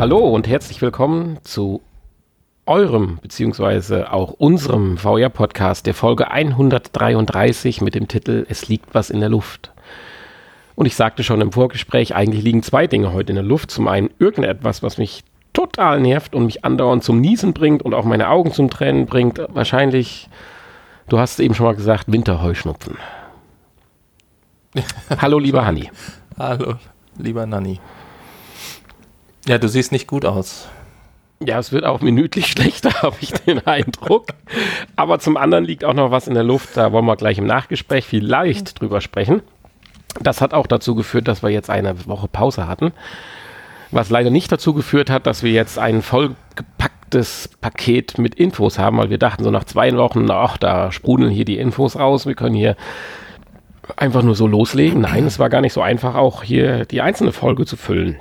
Hallo und herzlich willkommen zu eurem beziehungsweise auch unserem VR-Podcast der Folge 133 mit dem Titel Es liegt was in der Luft. Und ich sagte schon im Vorgespräch, eigentlich liegen zwei Dinge heute in der Luft. Zum einen irgendetwas, was mich total nervt und mich andauernd zum Niesen bringt und auch meine Augen zum Tränen bringt. Wahrscheinlich, du hast es eben schon mal gesagt, Winterheuschnupfen. Hallo, lieber Hanni. Hallo, lieber Nanni. Ja, du siehst nicht gut aus. Ja, es wird auch minütlich schlechter, habe ich den Eindruck. Aber zum anderen liegt auch noch was in der Luft. Da wollen wir gleich im Nachgespräch vielleicht drüber sprechen. Das hat auch dazu geführt, dass wir jetzt eine Woche Pause hatten. Was leider nicht dazu geführt hat, dass wir jetzt ein vollgepacktes Paket mit Infos haben, weil wir dachten so nach zwei Wochen, ach, da sprudeln hier die Infos raus. Wir können hier einfach nur so loslegen. Nein, es war gar nicht so einfach, auch hier die einzelne Folge zu füllen.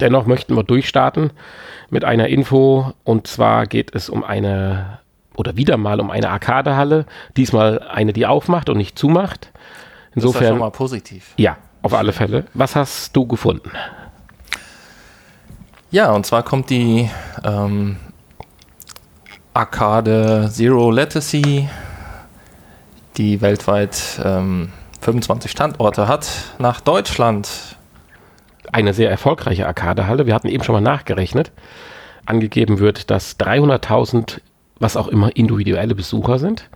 Dennoch möchten wir durchstarten mit einer Info und zwar geht es um eine oder wieder mal um eine Arkadehalle. Diesmal eine, die aufmacht und nicht zumacht. Insofern. Das ist ja schon mal positiv. Ja, auf alle Fälle. Was hast du gefunden? Ja, und zwar kommt die ähm, Arcade Zero Latency, die weltweit ähm, 25 Standorte hat, nach Deutschland. Eine sehr erfolgreiche Arcadehalle. Wir hatten eben schon mal nachgerechnet. Angegeben wird, dass 300.000, was auch immer, individuelle Besucher sind.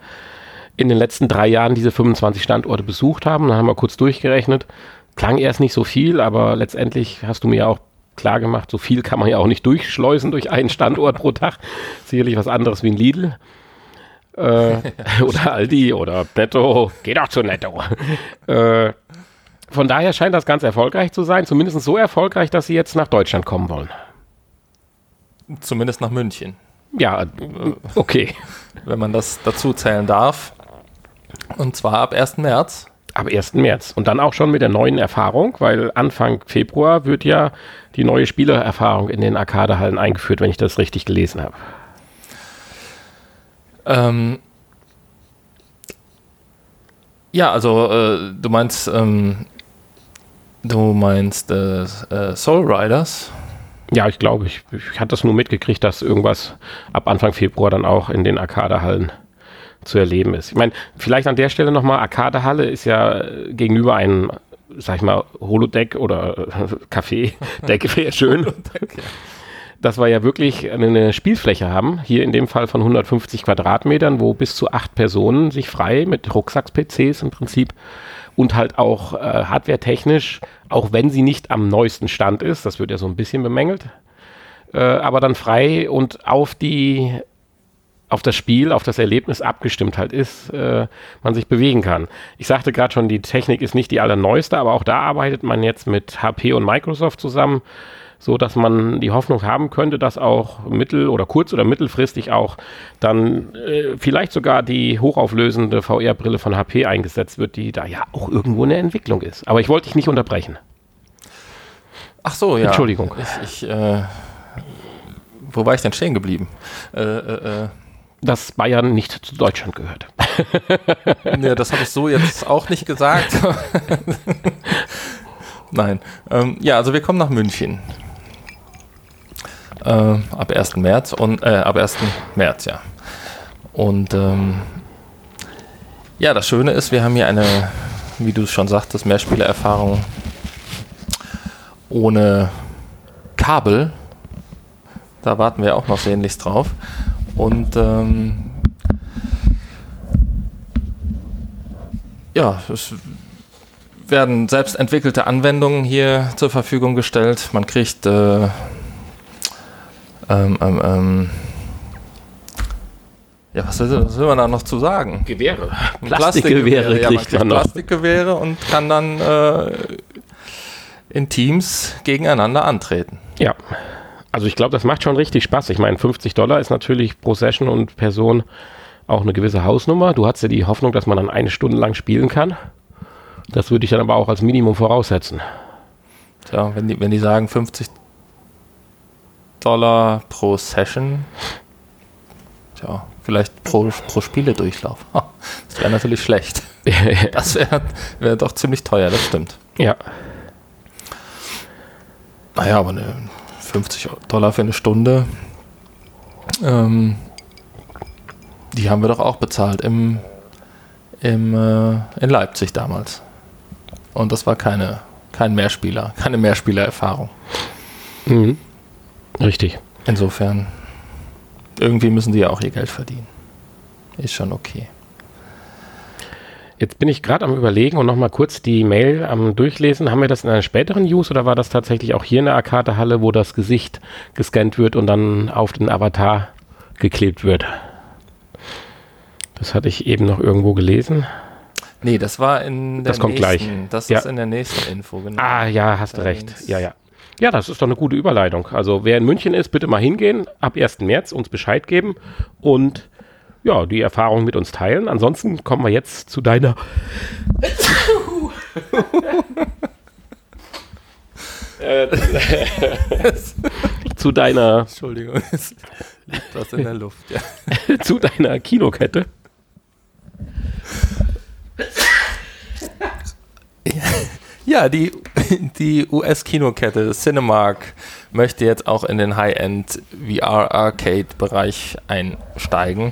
In den letzten drei Jahren diese 25 Standorte besucht haben. Dann haben wir kurz durchgerechnet. Klang erst nicht so viel, aber letztendlich hast du mir auch klar gemacht, so viel kann man ja auch nicht durchschleusen durch einen Standort pro Tag. Sicherlich was anderes wie ein Lidl. Äh, oder Aldi oder Netto. Geh doch zu Netto. äh, von daher scheint das ganz erfolgreich zu sein. Zumindest so erfolgreich, dass sie jetzt nach Deutschland kommen wollen. Zumindest nach München. Ja, okay. Wenn man das dazu zählen darf. Und zwar ab 1. März. Ab 1. März. Und dann auch schon mit der neuen Erfahrung, weil Anfang Februar wird ja die neue Spielererfahrung in den Arcadehallen eingeführt, wenn ich das richtig gelesen habe. Ähm, ja, also äh, du meinst, ähm, du meinst äh, äh, Soul Riders. Ja, ich glaube, ich, ich hatte das nur mitgekriegt, dass irgendwas ab Anfang Februar dann auch in den Arcadehallen zu erleben ist. Ich meine, vielleicht an der Stelle nochmal, Arcadehalle ist ja gegenüber einem, sag ich mal, Holodeck oder Café-Deck wäre schön. Dass wir ja wirklich eine Spielfläche haben, hier in dem Fall von 150 Quadratmetern, wo bis zu acht Personen sich frei mit Rucksacks-PCs im Prinzip und halt auch äh, hardware-technisch, auch wenn sie nicht am neuesten Stand ist, das wird ja so ein bisschen bemängelt, äh, aber dann frei und auf die auf das Spiel, auf das Erlebnis abgestimmt halt ist, äh, man sich bewegen kann. Ich sagte gerade schon, die Technik ist nicht die allerneueste, aber auch da arbeitet man jetzt mit HP und Microsoft zusammen so dass man die Hoffnung haben könnte, dass auch mittel- oder kurz- oder mittelfristig auch dann äh, vielleicht sogar die hochauflösende VR-Brille von HP eingesetzt wird, die da ja auch irgendwo eine Entwicklung ist. Aber ich wollte dich nicht unterbrechen. Ach so, ja. Entschuldigung. Ich, ich äh, wo war ich denn stehen geblieben? Äh, äh, äh. dass Bayern nicht zu Deutschland gehört. ja, das habe ich so jetzt auch nicht gesagt. Nein. Ähm, ja, also wir kommen nach München äh, ab 1. März und äh, ab 1. März, ja. Und ähm, ja, das Schöne ist, wir haben hier eine, wie du schon sagtest, Mehrspielererfahrung ohne Kabel. Da warten wir auch noch sehnlichst drauf. Und ähm, ja, es werden selbst entwickelte Anwendungen hier zur Verfügung gestellt. Man kriegt äh, ähm, ähm, ähm, ja, was will, was will, man da noch zu sagen? Gewehre. Plastikgewehre Plastik kriegt ja, man, man Plastikgewehre und kann dann äh, in Teams gegeneinander antreten. Ja, also ich glaube, das macht schon richtig Spaß. Ich meine, 50 Dollar ist natürlich pro Session und Person auch eine gewisse Hausnummer. Du hast ja die Hoffnung, dass man dann eine Stunde lang spielen kann. Das würde ich dann aber auch als Minimum voraussetzen. Tja, wenn die, wenn die sagen 50 Dollar pro Session. Tja, vielleicht pro, pro Spieledurchlauf. Das wäre natürlich schlecht. Das wäre wär doch ziemlich teuer, das stimmt. Ja. Naja, aber ne, 50 Dollar für eine Stunde. Ähm, die haben wir doch auch bezahlt im, im, äh, in Leipzig damals. Und das war keine, kein Mehrspieler, keine Mehrspielererfahrung. Mhm. Richtig. Insofern, irgendwie müssen die ja auch ihr Geld verdienen. Ist schon okay. Jetzt bin ich gerade am Überlegen und nochmal kurz die Mail am Durchlesen. Haben wir das in einer späteren News oder war das tatsächlich auch hier in der Arcade-Halle, wo das Gesicht gescannt wird und dann auf den Avatar geklebt wird? Das hatte ich eben noch irgendwo gelesen. Nee, das war in der Das kommt nächsten, gleich. Das ja. ist in der nächsten Info, genau. Ah, ja, hast du recht. Ja, ja. Ja, das ist doch eine gute Überleitung. Also wer in München ist, bitte mal hingehen, ab 1. März uns Bescheid geben und ja, die Erfahrung mit uns teilen. Ansonsten kommen wir jetzt zu deiner zu deiner Entschuldigung, es liegt was in der Luft, ja. zu deiner Kinokette. Ja, die, die US-Kinokette Cinemark möchte jetzt auch in den High-End VR-Arcade-Bereich einsteigen.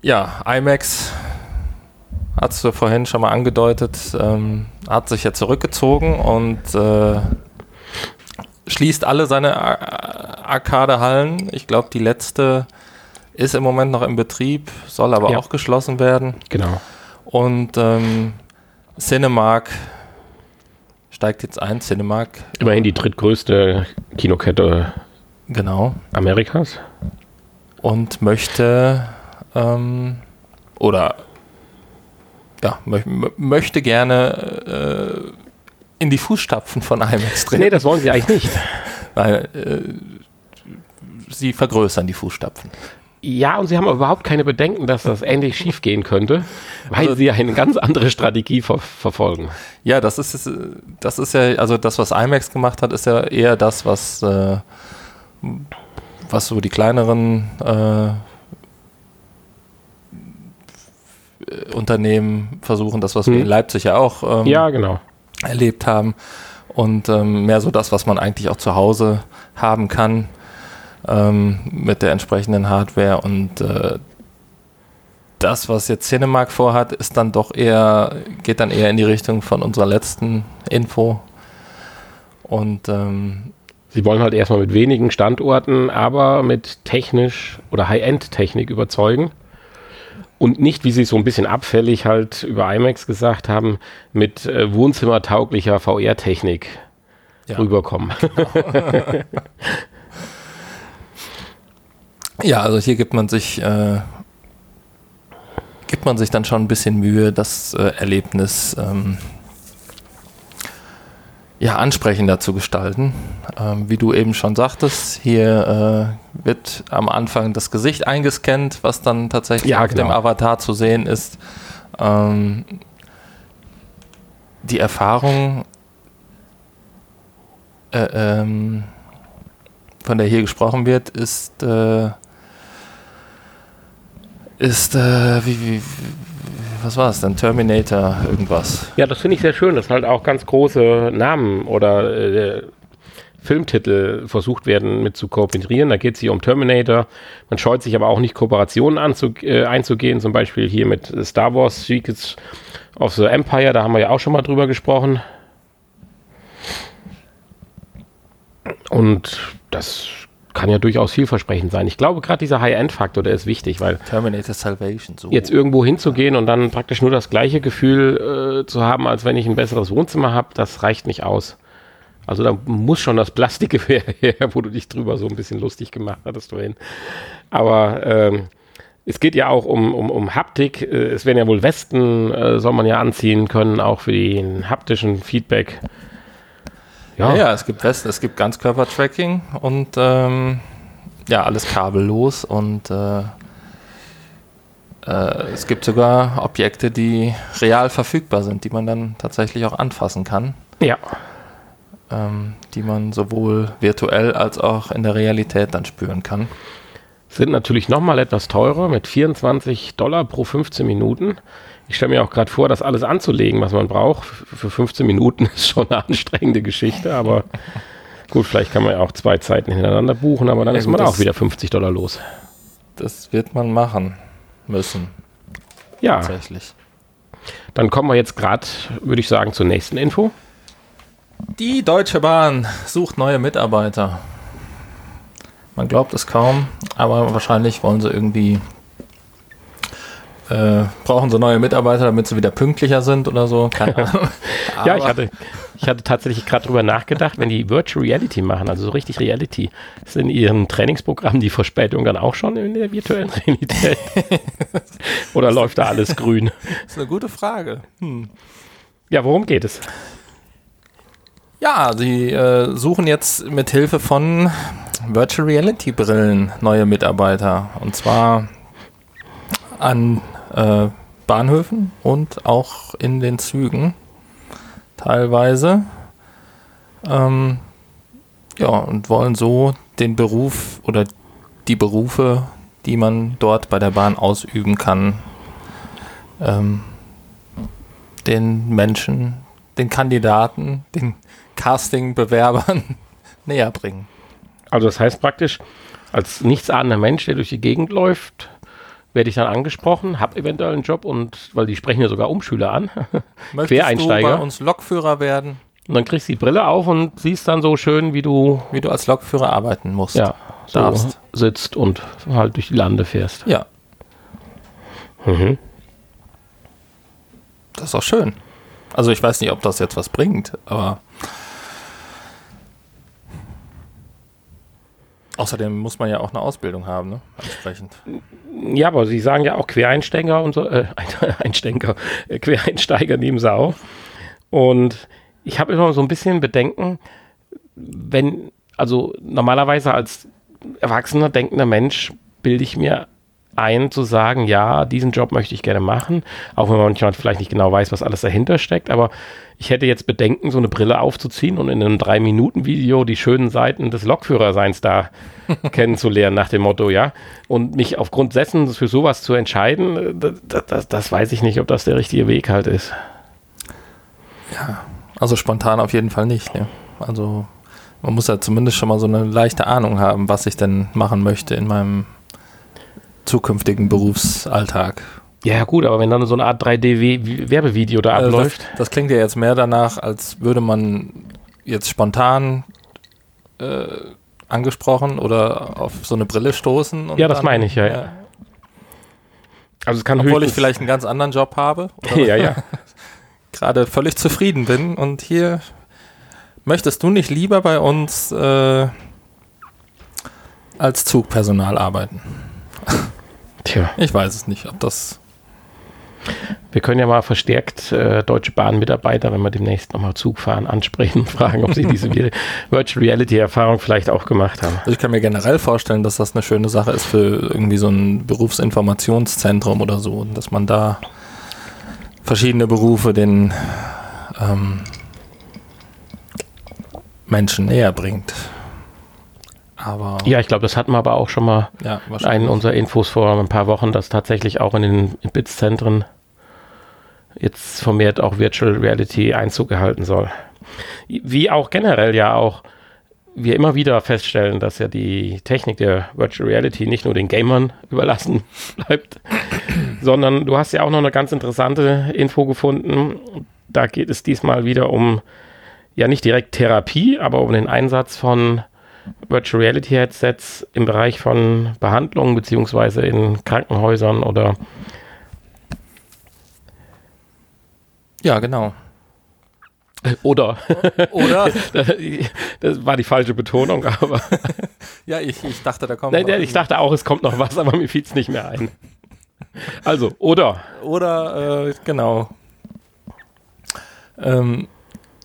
Ja, IMAX hat es vorhin schon mal angedeutet, ähm, hat sich ja zurückgezogen und äh, schließt alle seine Arcade-Hallen. Ich glaube, die letzte ist im Moment noch im Betrieb, soll aber ja. auch geschlossen werden. Genau. Und ähm, Cinemark steigt jetzt ein. Cinemark. Immerhin die drittgrößte Kinokette genau. Amerikas. Und möchte ähm, oder ja, mö möchte gerne äh, in die Fußstapfen von IMAX treten. Nee, das wollen sie eigentlich nicht. Weil äh, sie vergrößern die Fußstapfen. Ja, und sie haben überhaupt keine Bedenken, dass das ähnlich schief gehen könnte, weil also, sie eine ganz andere Strategie ver verfolgen. Ja, das ist, das ist ja, also das, was IMAX gemacht hat, ist ja eher das, was, äh, was so die kleineren äh, Unternehmen versuchen, das, was hm. wir in Leipzig ja auch ähm, ja, genau. erlebt haben. Und ähm, mehr so das, was man eigentlich auch zu Hause haben kann ähm, mit der entsprechenden Hardware und äh, das, was jetzt Cinemark vorhat, ist dann doch eher, geht dann eher in die Richtung von unserer letzten Info. Und ähm, Sie wollen halt erstmal mit wenigen Standorten, aber mit technisch oder High-End-Technik überzeugen. Und nicht, wie Sie so ein bisschen abfällig halt über IMAX gesagt haben, mit äh, wohnzimmertauglicher VR-Technik ja. rüberkommen. Genau. Ja, also hier gibt man sich, äh, gibt man sich dann schon ein bisschen Mühe, das äh, Erlebnis ähm, ja, ansprechender zu gestalten. Ähm, wie du eben schon sagtest, hier äh, wird am Anfang das Gesicht eingescannt, was dann tatsächlich ja, auf genau. dem Avatar zu sehen ist. Ähm, die Erfahrung, äh, ähm, von der hier gesprochen wird, ist äh, ist, äh, wie, wie, was war es denn? Terminator, irgendwas. Ja, das finde ich sehr schön, dass halt auch ganz große Namen oder äh, Filmtitel versucht werden mit zu kooperieren. Da geht es hier um Terminator. Man scheut sich aber auch nicht, Kooperationen äh, einzugehen, zum Beispiel hier mit Star Wars Secrets of the Empire, da haben wir ja auch schon mal drüber gesprochen. Und das kann ja durchaus vielversprechend sein. Ich glaube, gerade dieser High-End-Faktor, der ist wichtig, weil Terminator Salvation, so. jetzt irgendwo hinzugehen und dann praktisch nur das gleiche Gefühl äh, zu haben, als wenn ich ein besseres Wohnzimmer habe, das reicht nicht aus. Also da muss schon das Plastik her, wo du dich drüber so ein bisschen lustig gemacht hattest vorhin. Aber ähm, es geht ja auch um, um, um Haptik. Äh, es werden ja wohl Westen, äh, soll man ja anziehen können, auch für den haptischen Feedback. Ja. ja, ja, es gibt Westen, es gibt Ganzkörper-Tracking und ähm, ja, alles kabellos und äh, äh, es gibt sogar Objekte, die real verfügbar sind, die man dann tatsächlich auch anfassen kann. Ja. Ähm, die man sowohl virtuell als auch in der Realität dann spüren kann. Sind natürlich nochmal etwas teurer mit 24 Dollar pro 15 Minuten. Ich stelle mir auch gerade vor, das alles anzulegen, was man braucht. Für 15 Minuten ist schon eine anstrengende Geschichte, aber gut, vielleicht kann man ja auch zwei Zeiten hintereinander buchen, aber dann Ja, ist man auch wieder 50 Dollar los. Das wird man machen müssen, Ja, tatsächlich. dann kommen wir jetzt gerade, würde ich sagen, zur nächsten Info. Die Deutsche Bahn sucht neue Mitarbeiter. Man glaubt es kaum, aber wahrscheinlich wollen sie irgendwie. Äh, brauchen sie neue Mitarbeiter, damit sie wieder pünktlicher sind oder so. Keine Ahnung. ja, ich hatte, ich hatte tatsächlich gerade drüber nachgedacht, wenn die Virtual Reality machen, also so richtig Reality, ist in ihren Trainingsprogrammen die Verspätung dann auch schon in der virtuellen Realität? Oder läuft da alles grün? Das ist eine gute Frage. Hm. Ja, worum geht es? Ja, sie äh, suchen jetzt mit Hilfe von Virtual Reality Brillen neue Mitarbeiter. Und zwar an äh, Bahnhöfen und auch in den Zügen teilweise. Ähm, ja, und wollen so den Beruf oder die Berufe, die man dort bei der Bahn ausüben kann, ähm, den Menschen, den Kandidaten, den Casting-Bewerbern näher bringen. Also das heißt praktisch, als nichtsahnender Mensch, der durch die Gegend läuft, werde ich dann angesprochen, habe eventuell einen Job und, weil die sprechen ja sogar Umschüler an. Möchtest Quereinsteiger? du bei uns Lokführer werden, Und dann kriegst du die Brille auf und siehst dann so schön, wie du wie du als Lokführer arbeiten musst? ja, so Darfst. sitzt und halt durch die Lande fährst. Ja, Mhm. das ist auch schön. Also ich weiß nicht, ob das jetzt was bringt, aber außerdem muss man ja auch eine Ausbildung haben, ne? Entsprechend. Ja, aber sie sagen ja auch Quereinsteiger und so, äh, Einsteiger, äh, Quereinsteiger nehmen sie auch. Und ich habe immer so ein bisschen Bedenken, wenn, also normalerweise als erwachsener, denkender Mensch bilde ich mir ein, zu sagen, ja, diesen Job möchte ich gerne machen, auch wenn man manchmal vielleicht nicht genau weiß, was alles dahinter steckt, aber ich hätte jetzt Bedenken, so eine Brille aufzuziehen und in einem Drei-Minuten-Video die schönen Seiten des Lokführerseins da kennenzulernen, nach dem Motto, ja. Und mich aufgrund dessen für sowas zu entscheiden, das, das, das weiß ich nicht, ob das der richtige Weg halt ist. Also spontan auf jeden Fall nicht. Ne? Also man muss ja zumindest schon mal so eine leichte Ahnung haben, was ich denn machen möchte in meinem zukünftigen Berufsalltag. Ja, gut, aber wenn dann so eine Art 3D-Werbevideo da Also abläuft. Das, das klingt ja jetzt mehr danach, als würde man jetzt spontan äh, angesprochen oder auf so eine Brille stoßen. und Ja, das meine ich, ja, ja. also es kann Obwohl ich vielleicht einen ganz anderen Job habe oder ja, ja. gerade völlig zufrieden bin und hier möchtest du nicht lieber bei uns äh, als Zugpersonal arbeiten? Tja, Ich weiß es nicht, ob das. wir können ja mal verstärkt äh, Deutsche Bahn-Mitarbeiter, wenn wir demnächst nochmal Zug fahren, ansprechen und fragen, ob sie diese Vi- Virtual Reality-Erfahrung vielleicht auch gemacht haben. Also ich kann mir generell vorstellen, dass das eine schöne Sache ist für irgendwie so ein Berufsinformationszentrum oder so, dass man da verschiedene Berufe den ähm, Menschen näher bringt. Aber Ja, ich glaube, das hatten wir aber auch schon mal ja in einen unserer Infos vor ein paar Wochen, dass tatsächlich auch in den BITS-Zentren jetzt vermehrt auch Virtual Reality Einzug gehalten soll. Wie auch generell ja auch wir immer wieder feststellen, dass ja die Technik der Virtual Reality nicht nur den Gamern überlassen bleibt, sondern du hast ja auch noch eine ganz interessante Info gefunden. Da geht es diesmal wieder um ja nicht direkt Therapie, aber um den Einsatz von Virtual Reality Headsets im Bereich von Behandlungen beziehungsweise in Krankenhäusern oder ja, genau. oder Oder? das war die falsche Betonung, aber ja, ich, ich dachte, da kommt. nein, noch ich dachte auch, es kommt noch was, aber mir fiel es nicht mehr ein. Also, oder Oder, äh, genau. Ähm,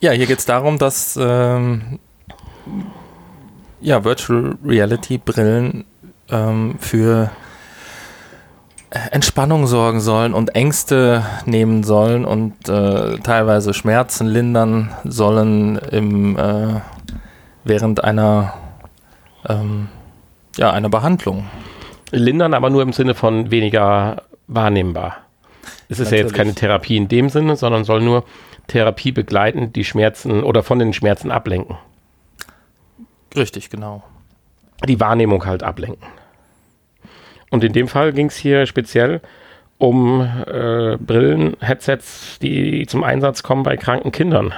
ja, hier geht es darum, dass ähm, ja, Virtual Reality Brillen ähm, für Entspannung sorgen sollen und Ängste nehmen sollen und äh, teilweise Schmerzen lindern sollen im, äh, während einer, ähm, ja, einer Behandlung. lindern, aber nur im Sinne von weniger wahrnehmbar. es ist ja jetzt keine Therapie in dem Sinne, sondern soll nur Therapie begleiten, die Schmerzen oder von den Schmerzen ablenken. Richtig, genau. Die Wahrnehmung halt ablenken. Und in dem Fall ging es hier speziell um äh, Brillen, Headsets, die zum Einsatz kommen bei kranken Kindern.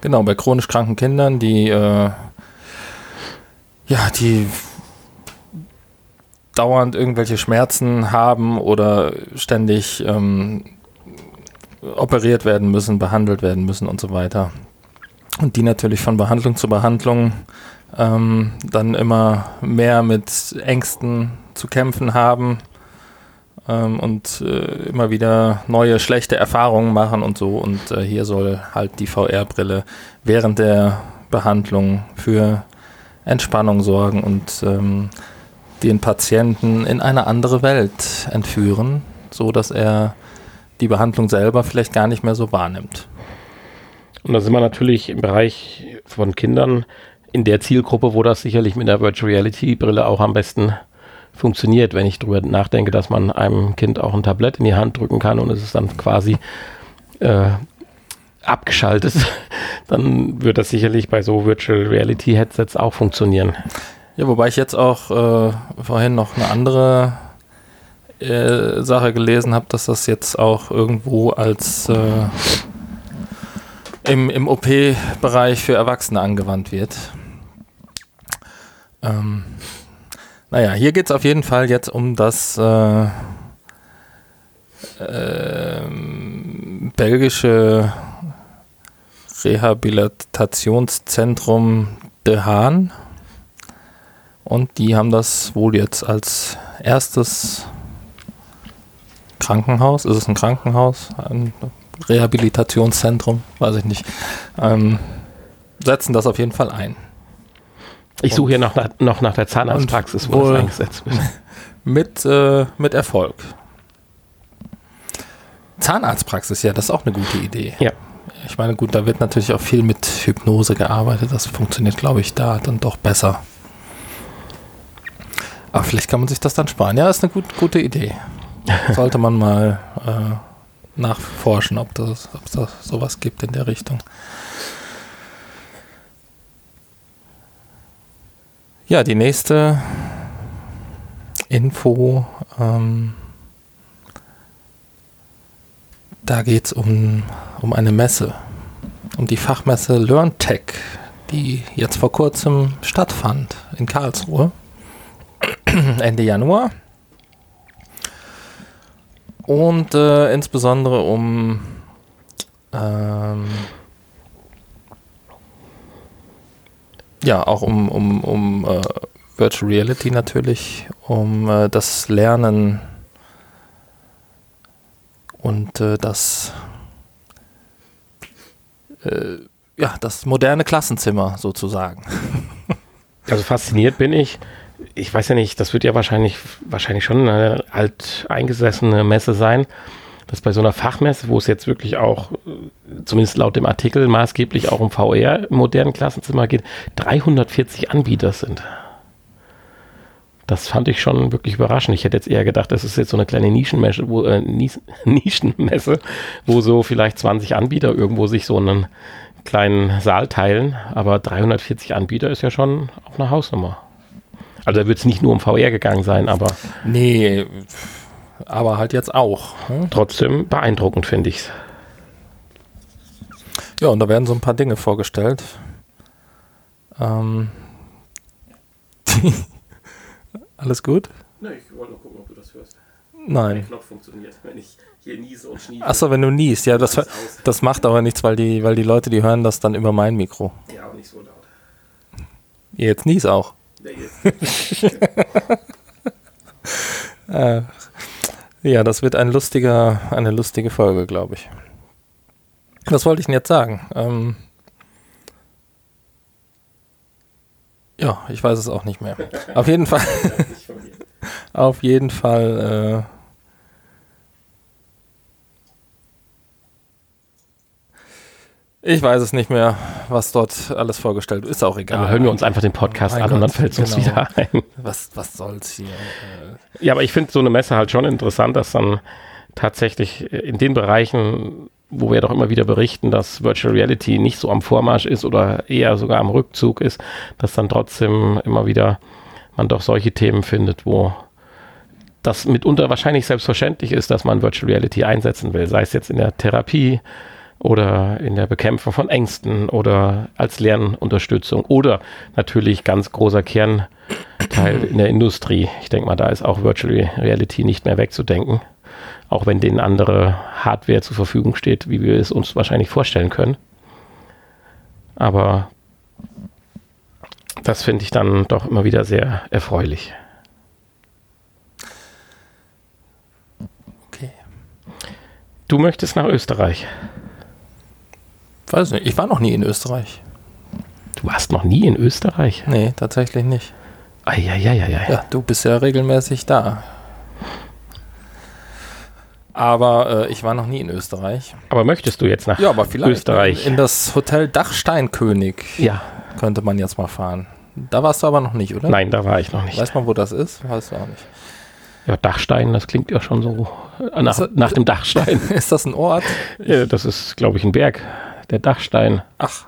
Genau, bei chronisch kranken Kindern, die äh, ja, die dauernd irgendwelche Schmerzen haben oder ständig ähm, operiert werden müssen, behandelt werden müssen und so weiter. Und die natürlich von Behandlung zu Behandlung ähm, dann immer mehr mit Ängsten zu kämpfen haben ähm, und äh, immer wieder neue schlechte Erfahrungen machen und so. Und äh, hier soll halt die VR-Brille während der Behandlung für Entspannung sorgen und ähm, den Patienten in eine andere Welt entführen, so dass er die Behandlung selber vielleicht gar nicht mehr so wahrnimmt. Und da sind wir natürlich im Bereich von Kindern in der Zielgruppe, wo das sicherlich mit der Virtual Reality Brille auch am besten funktioniert, wenn ich darüber nachdenke, dass man einem Kind auch ein Tablett in die Hand drücken kann und es ist dann quasi äh, abgeschaltet, dann wird das sicherlich bei so Virtual Reality Headsets auch funktionieren. Ja, wobei ich jetzt auch äh, vorhin noch eine andere äh, Sache gelesen habe, dass das jetzt auch irgendwo als äh, im, im OP-Bereich für Erwachsene angewandt wird. Ähm, naja, hier geht es auf jeden Fall jetzt um das äh, äh, belgische Rehabilitationszentrum De Haan. Und die haben das wohl jetzt als erstes Krankenhaus, ist es ein Krankenhaus, ein Rehabilitationszentrum, weiß ich nicht, ähm, setzen das auf jeden Fall ein. Ich suche hier noch, noch nach der Zahnarztpraxis, wo das eingesetzt wird. Mit, äh, mit Erfolg. Zahnarztpraxis, ja, das ist auch eine gute Idee. Ja. Ich meine, gut, da wird natürlich auch viel mit Hypnose gearbeitet. Das funktioniert, glaube ich, da dann doch besser. Aber vielleicht kann man sich das dann sparen. Ja, ist eine gut, gute Idee. Sollte man mal äh, nachforschen, ob das, ob das sowas gibt in der Richtung. Ja, die nächste Info, ähm, da geht es um, um eine Messe, um die Fachmesse LearnTech, die jetzt vor kurzem stattfand in Karlsruhe, Ende Januar. Und äh, insbesondere um ähm, ja, auch um, um, um uh, Virtual Reality natürlich, um uh, das Lernen und uh, das ja, das moderne Klassenzimmer sozusagen. Also fasziniert bin ich. Ich weiß ja nicht, das wird ja wahrscheinlich, wahrscheinlich schon eine alt eingesessene Messe sein dass bei so einer Fachmesse, wo es jetzt wirklich auch, zumindest laut dem Artikel, maßgeblich auch um VR im modernen Klassenzimmer geht, 340 Anbieter sind. Das fand ich schon wirklich überraschend. Ich hätte jetzt eher gedacht, das ist jetzt so eine kleine Nischenmesse, wo, äh, Nischenmesse, wo so vielleicht 20 Anbieter irgendwo sich so einen kleinen Saal teilen. Aber 340 Anbieter ist ja schon auch eine Hausnummer. Also da wird es nicht nur um VR gegangen sein, aber. Nee, aber halt jetzt auch. Hm? Trotzdem beeindruckend, finde ich es. Ja, und da werden so ein paar Dinge vorgestellt. Ähm. Alles gut? Nein, ich wollte nur gucken, ob du das hörst. Nein. Der Knopf funktioniert, wenn ich hier niese und schniefe. Achso, wenn du niest, ja, das, das macht aber nichts, weil die, weil die Leute, die hören das dann über mein Mikro. Ja, aber nicht so laut. Jetzt nies auch. Nee, jetzt. äh, ja, das wird ein lustiger, eine lustige Folge, glaube ich. Was wollte ich denn jetzt sagen? Ähm ja, ich weiß es auch nicht mehr. Auf jeden Fall. auf jeden Fall. Ich weiß es nicht mehr, was dort alles vorgestellt wird. Ist auch egal. Aber hören wir uns einfach den Podcast an und dann fällt es genau. uns wieder ein. Was, was soll's hier? Äh ja, aber ich finde so eine Messe halt schon interessant, dass dann tatsächlich in den Bereichen, wo wir doch immer wieder berichten, dass Virtual Reality nicht so am Vormarsch ist oder eher sogar am Rückzug ist, dass dann trotzdem immer wieder man doch solche Themen findet, wo das mitunter wahrscheinlich selbstverständlich ist, dass man Virtual Reality einsetzen will, sei es jetzt in der Therapie oder in der Bekämpfung von Ängsten oder als Lernunterstützung oder natürlich ganz großer Kernteil in der Industrie. Ich denke mal, da ist auch Virtual Reality nicht mehr wegzudenken, auch wenn denen andere Hardware zur Verfügung steht, wie wir es uns wahrscheinlich vorstellen können. Aber das finde ich dann doch immer wieder sehr erfreulich. Du möchtest nach Österreich. Weiß nicht, ich war noch nie in Österreich. Du warst noch nie in Österreich? Nee, tatsächlich nicht. Eieieiei. Ja, du bist ja regelmäßig da. Aber äh, ich war noch nie in Österreich. Aber möchtest du jetzt nach ja, aber vielleicht Österreich? In das Hotel Dachsteinkönig ja. könnte man jetzt mal fahren. Da warst du aber noch nicht, oder? Nein, da war ich noch nicht. Weiß man, wo das ist? Weißt du auch nicht. Ja, Dachstein, das klingt ja schon so äh, nach, das, nach dem Dachstein. Ist das ein Ort? Ja, das ist, glaube ich, ein Berg. Der Dachstein. Ach.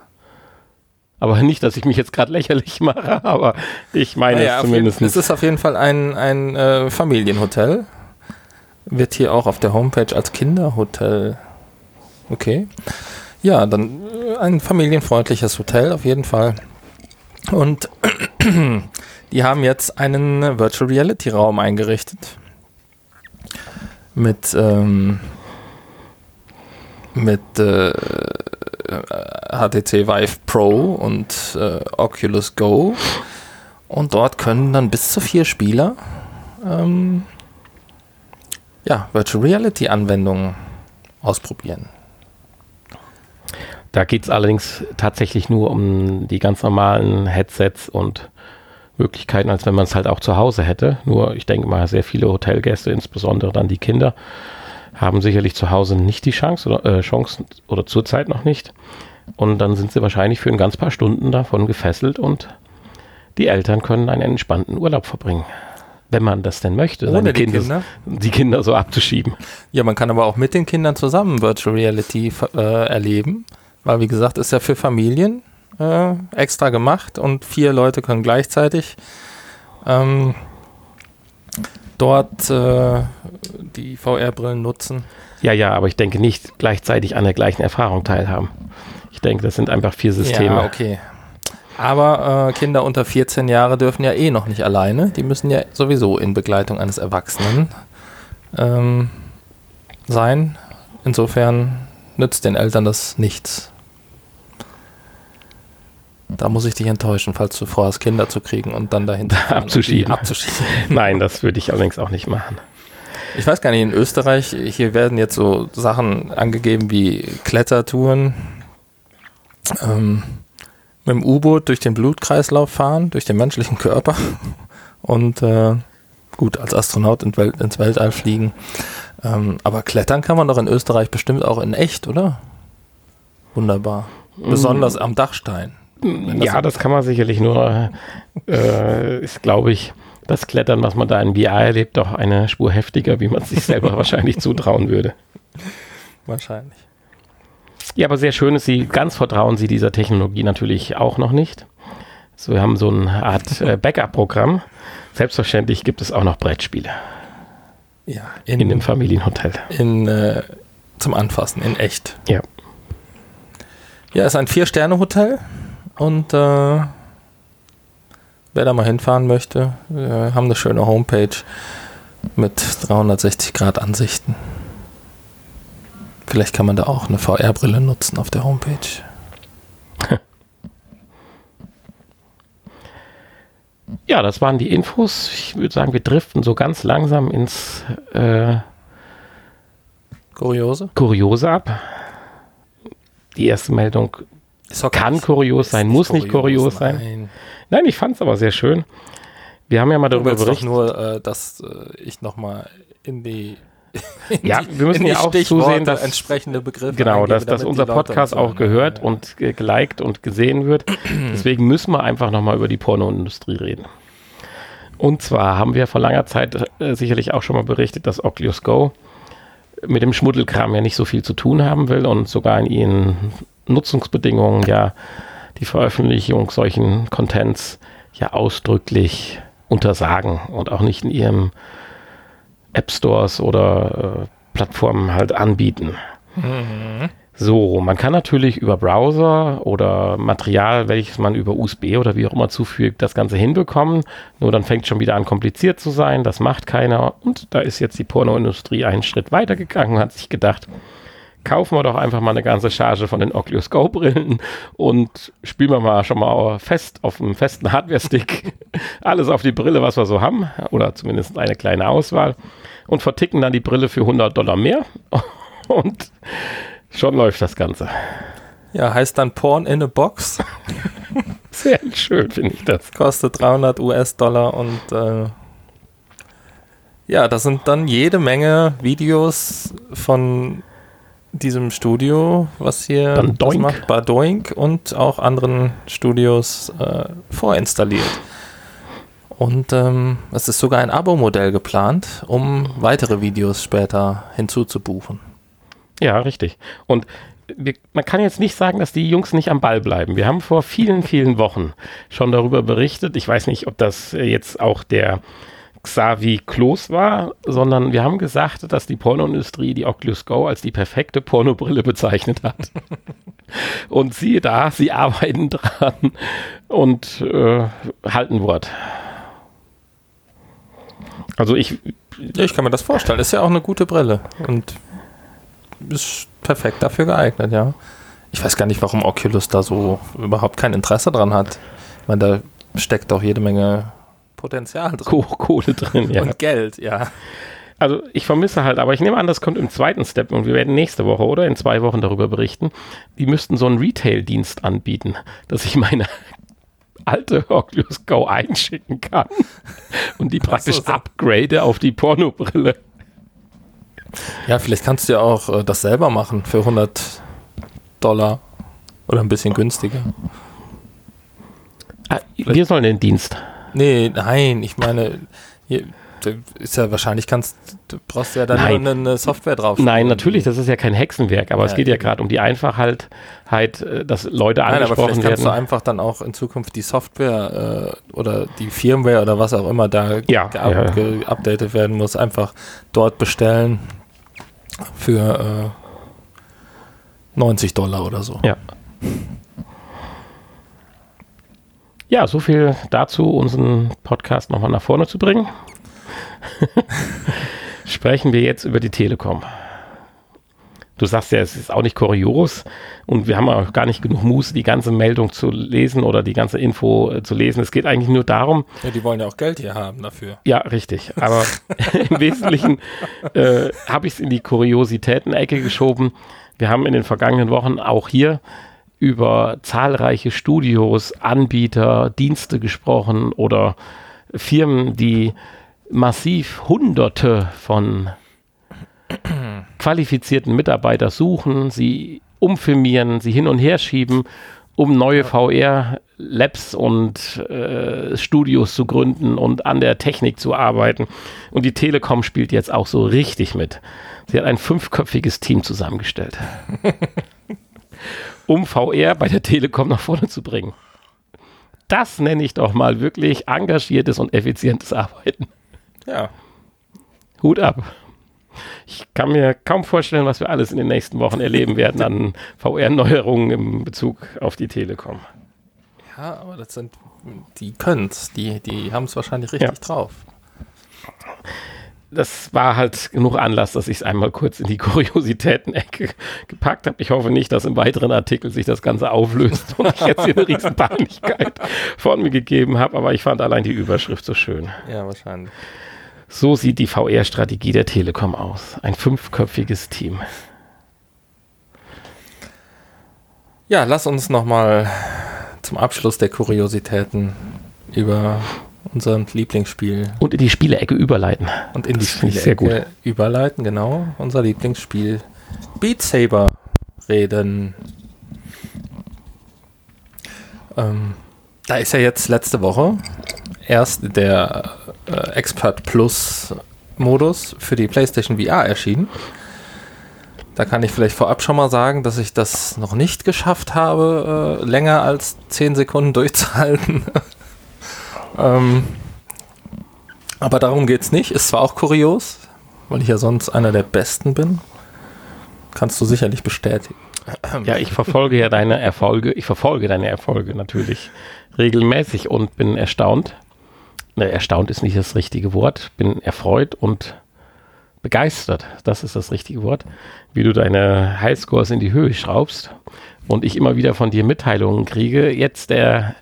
Aber nicht, dass ich mich jetzt gerade lächerlich mache, aber ich meine naja, es zumindest. Es ist auf jeden Fall ein, ein äh, Familienhotel. Wird hier auch auf der Homepage als Kinderhotel. Okay. Ja, dann äh, ein familienfreundliches Hotel auf jeden Fall. Und die haben jetzt einen Virtual Reality Raum eingerichtet. Mit, ähm, mit äh, HTC Vive Pro und äh, Oculus Go. Und dort können dann bis zu vier Spieler ähm, ja, Virtual Reality Anwendungen ausprobieren. Da geht es allerdings tatsächlich nur um die ganz normalen Headsets und Möglichkeiten, als wenn man es halt auch zu Hause hätte. Nur ich denke mal, sehr viele Hotelgäste, insbesondere dann die Kinder, haben sicherlich zu Hause nicht die Chance oder äh, oder zurzeit noch nicht. Und dann sind sie wahrscheinlich für ein ganz paar Stunden davon gefesselt und die Eltern können einen entspannten Urlaub verbringen. Wenn man das denn möchte, Ohne seine die Kinder, Kinder, die Kinder so abzuschieben. Ja, man kann aber auch mit den Kindern zusammen Virtual Reality äh, erleben. Weil, wie gesagt, ist ja für Familien äh, extra gemacht und vier Leute können gleichzeitig ähm, dort äh, die VR-Brillen nutzen. Ja, ja, aber ich denke nicht gleichzeitig an der gleichen Erfahrung teilhaben. Ich denke, das sind einfach vier Systeme. Ja, okay. Aber äh, Kinder unter 14 Jahre dürfen ja eh noch nicht alleine. Die müssen ja sowieso in Begleitung eines Erwachsenen ähm, sein. Insofern nützt den Eltern das nichts. Da muss ich dich enttäuschen, falls du vorhast, Kinder zu kriegen und dann dahinter abzuschieben. abzuschieben. Nein, das würde ich allerdings auch nicht machen. Ich weiß gar nicht, in Österreich, hier werden jetzt so Sachen angegeben wie Klettertouren, ähm, mit dem U-Boot durch den Blutkreislauf fahren, durch den menschlichen Körper und äh, gut, als Astronaut in Welt, ins Weltall fliegen. Ähm, aber klettern kann man doch in Österreich bestimmt auch in echt, oder? Wunderbar. Mm. Besonders am Dachstein. Ja, das kann man sicherlich nur, äh, ist glaube ich, das Klettern, was man da in VR erlebt, doch eine Spur heftiger, wie man sich selber wahrscheinlich zutrauen würde. Wahrscheinlich. Ja, aber sehr schön ist sie, ganz vertrauen sie dieser Technologie natürlich auch noch nicht. So, wir haben so eine Art äh, Backup-Programm. Selbstverständlich gibt es auch noch Brettspiele. Ja, in, in dem Familienhotel. In, äh, zum Anfassen, in echt. Ja. Ja, ist ein Vier-Sterne-Hotel und äh, wer da mal hinfahren möchte, wir haben eine schöne Homepage mit 360 Grad Ansichten. Vielleicht kann man da auch eine VR-Brille nutzen auf der Homepage. Ja, das waren die Infos. Ich würde sagen, wir driften so ganz langsam ins äh, Kuriose. Kuriose ab. Die erste Meldung kann kurios sein, muss nicht kurios sein. Nein, nein ich fand es aber sehr schön. Wir haben ja mal darüber berichtet. nur, äh, dass äh, ich nochmal in die ja, wir müssen ja auch zusehen, dass entsprechende Begriffe genau, dass, dass unser Podcast auch gehört ja. und geliked und gesehen wird. Deswegen müssen wir einfach nochmal über die Pornoindustrie reden. Und zwar haben wir vor langer Zeit äh, sicherlich auch schon mal berichtet, dass Oculus Go mit dem Schmuddelkram ja nicht so viel zu tun haben will und sogar in ihren Nutzungsbedingungen ja die Veröffentlichung solchen Contents ja ausdrücklich untersagen und auch nicht in ihrem App Stores oder äh, Plattformen halt anbieten. Mhm. So, man kann natürlich über Browser oder Material, welches man über USB oder wie auch immer zufügt, das Ganze hinbekommen. Nur dann fängt schon wieder an kompliziert zu sein. Das macht keiner. Und da ist jetzt die Pornoindustrie einen Schritt weitergegangen und hat sich gedacht, kaufen wir doch einfach mal eine ganze Charge von den Oculus Go Brillen und spielen wir mal schon mal fest auf einem festen Hardware-Stick alles auf die Brille, was wir so haben. Oder zumindest eine kleine Auswahl. Und verticken dann die Brille für 100 Dollar mehr. Und Schon läuft das Ganze. Ja, heißt dann Porn in a Box. Sehr schön, finde ich das. Kostet 300 US-Dollar und äh, ja, das sind dann jede Menge Videos von diesem Studio, was hier dann Doink. macht, bei Doink und auch anderen Studios äh, vorinstalliert. Und ähm, es ist sogar ein Abo-Modell geplant, um weitere Videos später hinzuzubuchen. Ja, richtig. Und wir, man kann jetzt nicht sagen, dass die Jungs nicht am Ball bleiben. Wir haben vor vielen, vielen Wochen schon darüber berichtet. Ich weiß nicht, ob das jetzt auch der Xavi Klos war, sondern wir haben gesagt, dass die Pornoindustrie die Oculus Go als die perfekte Pornobrille bezeichnet hat. und siehe da, sie arbeiten dran und äh, halten Wort. Also ich. Ja, ich kann mir das vorstellen. Ist ja auch eine gute Brille. Und ist perfekt dafür geeignet, ja. Ich weiß gar nicht, warum Oculus da so überhaupt kein Interesse dran hat. Ich meine, da steckt doch jede Menge Potenzial drin. Kohle drin, ja. Und Geld, ja. Also ich vermisse halt, aber ich nehme an, das kommt im zweiten Step und wir werden nächste Woche oder in zwei Wochen darüber berichten. Die müssten so einen Retail-Dienst anbieten, dass ich meine alte Oculus Go einschicken kann und die praktisch so, so. upgrade auf die Pornobrille. Ja, vielleicht kannst du ja auch äh, das selber machen für 100 Dollar oder ein bisschen günstiger. Ah, wir sollen den Dienst. Nee, nein, ich meine, hier, ist ja wahrscheinlich kannst du brauchst ja dann Nein. eine Software drauf. Nein, natürlich, das ist ja kein Hexenwerk, aber ja, es geht ja gerade um die Einfachheit, äh, dass Leute Nein, angesprochen aber vielleicht kannst du einfach dann auch in Zukunft die Software äh, oder die Firmware oder was auch immer da ja, ja. geupdatet werden muss, einfach dort bestellen für äh, 90 Dollar oder so. Ja. Ja, so viel dazu, unseren Podcast nochmal nach vorne zu bringen. Sprechen wir jetzt über die Telekom. Du sagst ja, es ist auch nicht kurios und wir haben auch gar nicht genug Muße, die ganze Meldung zu lesen oder die ganze Info äh, zu lesen. Es geht eigentlich nur darum. Ja, die wollen ja auch Geld hier haben dafür. Ja, richtig. Aber im Wesentlichen äh, habe ich es in die Kuriositäten-Ecke geschoben. Wir haben in den vergangenen Wochen auch hier über zahlreiche Studios, Anbieter, Dienste gesprochen oder Firmen, die massiv Hunderte von qualifizierten Mitarbeiter suchen, sie umfirmieren, sie hin und her schieben, um neue VR-Labs und äh, Studios zu gründen und an der Technik zu arbeiten. Und die Telekom spielt jetzt auch so richtig mit. Sie hat ein fünfköpfiges Team zusammengestellt, um VR bei der Telekom nach vorne zu bringen. Das nenne ich doch mal wirklich engagiertes und effizientes Arbeiten. Ja. Hut ab. Ich kann mir kaum vorstellen, was wir alles in den nächsten Wochen erleben werden an VR-Neuerungen im Bezug auf die Telekom. Ja, aber das sind, die können es, die, die haben es wahrscheinlich richtig ja. drauf. Das war halt genug Anlass, dass ich es einmal kurz in die Kuriositäten-Ecke gepackt habe. Ich hoffe nicht, dass im weiteren Artikel sich das Ganze auflöst und ich jetzt hier eine riesen Peinlichkeit von mir gegeben habe, aber ich fand allein die Überschrift so schön. Ja, wahrscheinlich. So sieht die VR-Strategie der Telekom aus. Ein fünfköpfiges Team. Ja, lass uns nochmal zum Abschluss der Kuriositäten über unser Lieblingsspiel. Und in die Spielecke überleiten. Und in die Spielecke überleiten, genau. Unser Lieblingsspiel Beat Saber reden. Ähm, da ist ja jetzt letzte Woche erst der äh, Expert Plus Modus für die PlayStation VR erschienen. Da kann ich vielleicht vorab schon mal sagen, dass ich das noch nicht geschafft habe, äh, länger als 10 Sekunden durchzuhalten. ähm, aber darum geht es nicht. Ist zwar auch kurios, weil ich ja sonst einer der Besten bin. Kannst du sicherlich bestätigen. Ja, ich verfolge ja deine Erfolge. Ich verfolge deine Erfolge natürlich regelmäßig und bin erstaunt. Ne, erstaunt ist nicht das richtige Wort. Bin erfreut und begeistert. Das ist das richtige Wort. Wie du deine Highscores in die Höhe schraubst und ich immer wieder von dir Mitteilungen kriege. Jetzt der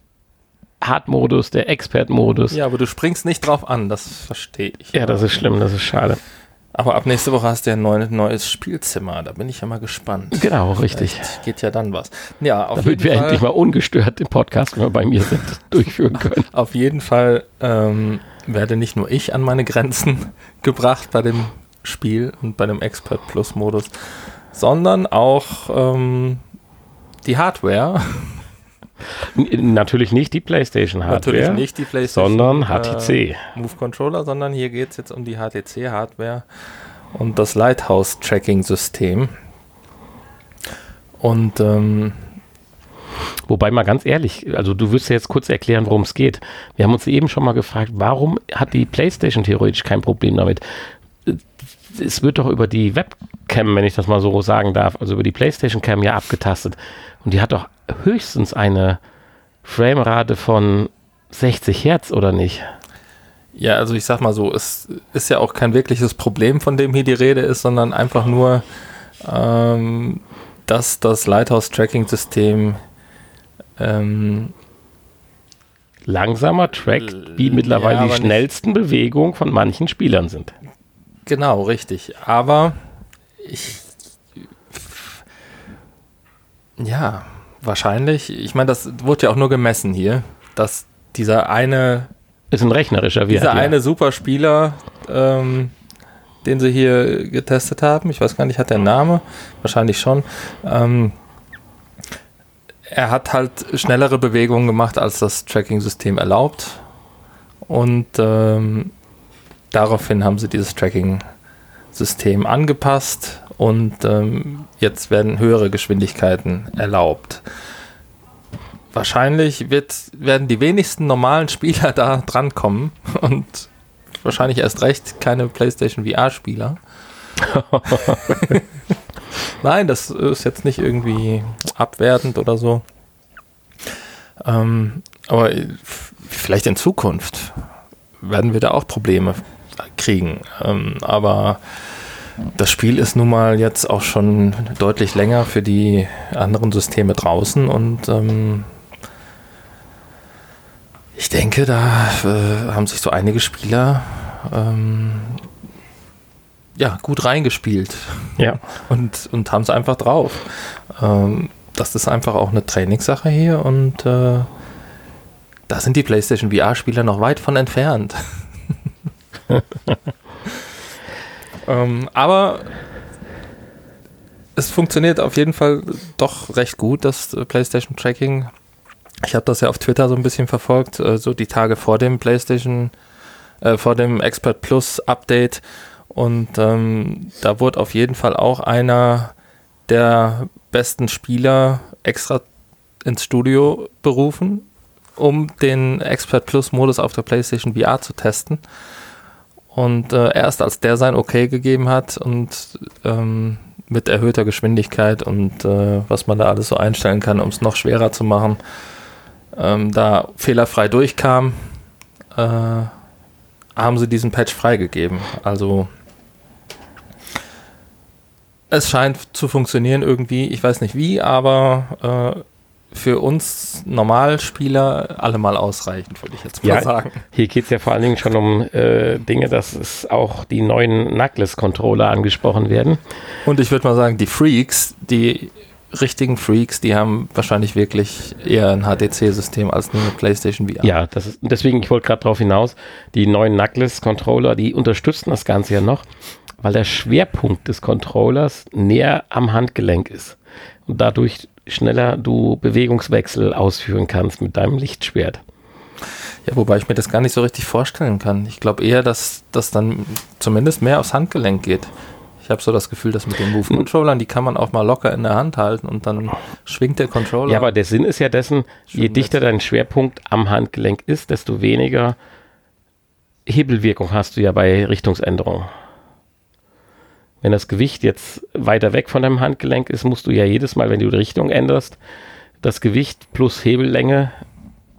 Hard-Modus, der Expert-Modus. Ja, aber du springst nicht drauf an, das verstehe ich. Ja, das ist schlimm, das ist schade. Aber ab nächste Woche hast du ja ein neu, neues Spielzimmer. Da bin ich ja mal gespannt. Genau, richtig. Vielleicht geht ja dann was. Ja, auf Damit jeden wir Fall, endlich mal ungestört den Podcast, wenn wir bei mir sind, durchführen können. Auf jeden Fall ähm, werde nicht nur ich an meine Grenzen gebracht bei dem Spiel und bei dem Expert Plus Modus, sondern auch ähm, die Hardware. Natürlich nicht die PlayStation Hardware. Natürlich nicht die PlayStation, sondern HTC. Äh, Move Controller, sondern hier geht es jetzt um die HTC Hardware und das Lighthouse Tracking System. Und ähm, Wobei mal ganz ehrlich, also du wirst ja jetzt kurz erklären, worum es geht. Wir haben uns eben schon mal gefragt, warum hat die PlayStation theoretisch kein Problem damit? Es wird doch über die Webcam, wenn ich das mal so sagen darf, also über die PlayStation Cam ja abgetastet. Und die hat doch höchstens eine Framerate von 60 Hertz, oder nicht? Ja, also ich sag mal so, es ist ja auch kein wirkliches Problem, von dem hier die Rede ist, sondern einfach nur, ähm, dass das Lighthouse-Tracking-System ähm, langsamer trackt, wie mittlerweile ja, die schnellsten Bewegungen von manchen Spielern sind. Genau, richtig. Aber ich ja, wahrscheinlich. Ich meine, das wurde ja auch nur gemessen hier, dass dieser eine. Ist ein rechnerischer Wert. Dieser eine Superspieler, ähm, den sie hier getestet haben, ich weiß gar nicht, hat der Name? Wahrscheinlich schon. Ähm, er hat halt schnellere Bewegungen gemacht, als das Tracking-System erlaubt. Und ähm, daraufhin haben sie dieses Tracking-System angepasst und ähm, jetzt werden höhere Geschwindigkeiten erlaubt. Wahrscheinlich wird, werden die wenigsten normalen Spieler da drankommen und wahrscheinlich erst recht keine PlayStation VR-Spieler. Nein, das ist jetzt nicht irgendwie abwertend oder so. Ähm, aber vielleicht in Zukunft werden wir da auch Probleme kriegen. Ähm, aber das Spiel ist nun mal jetzt auch schon deutlich länger für die anderen Systeme draußen und ähm, ich denke, da äh, haben sich so einige Spieler ähm, ja, gut reingespielt. Ja. Und, und haben es einfach drauf. Ähm, das ist einfach auch eine Trainingssache hier und äh, da sind die PlayStation VR-Spieler noch weit von entfernt. Ähm, aber es funktioniert auf jeden Fall doch recht gut, das äh, PlayStation Tracking. Ich habe das ja auf Twitter so ein bisschen verfolgt, äh, so die Tage vor dem PlayStation, äh, vor dem Expert Plus Update. Und ähm, da wurde auf jeden Fall auch einer der besten Spieler extra ins Studio berufen, um den Expert Plus Modus auf der PlayStation VR zu testen. Und äh, erst als der sein Okay gegeben hat und ähm, mit erhöhter Geschwindigkeit und äh, was man da alles so einstellen kann, um es noch schwerer zu machen, ähm, da fehlerfrei durchkam, äh, haben sie diesen Patch freigegeben. Also es scheint zu funktionieren irgendwie. Ich weiß nicht wie, aber äh, für uns Normalspieler allemal ausreichend, würde ich jetzt mal ja, sagen. Hier geht es ja vor allen Dingen schon um äh, Dinge, dass es auch die neuen Knuckles-Controller angesprochen werden. Und ich würde mal sagen, die Freaks, die richtigen Freaks, die haben wahrscheinlich wirklich eher ein HTC-System als eine PlayStation VR. Ja, das ist, deswegen, ich wollte gerade darauf hinaus, die neuen Knuckles-Controller, die unterstützen das Ganze ja noch, weil der Schwerpunkt des Controllers näher am Handgelenk ist. Und dadurch schneller du Bewegungswechsel ausführen kannst mit deinem Lichtschwert. Ja, wobei ich mir das gar nicht so richtig vorstellen kann. Ich glaube eher, dass das dann zumindest mehr aufs Handgelenk geht. Ich habe so das Gefühl, dass mit den Move-Controllern, die kann man auch mal locker in der Hand halten und dann schwingt der Controller. Ja, aber der Sinn ist ja dessen, je dichter dein Schwerpunkt am Handgelenk ist, desto weniger Hebelwirkung hast du ja bei Richtungsänderungen. Wenn das Gewicht jetzt weiter weg von deinem Handgelenk ist, musst du ja jedes Mal, wenn du die Richtung änderst, das Gewicht plus Hebellänge,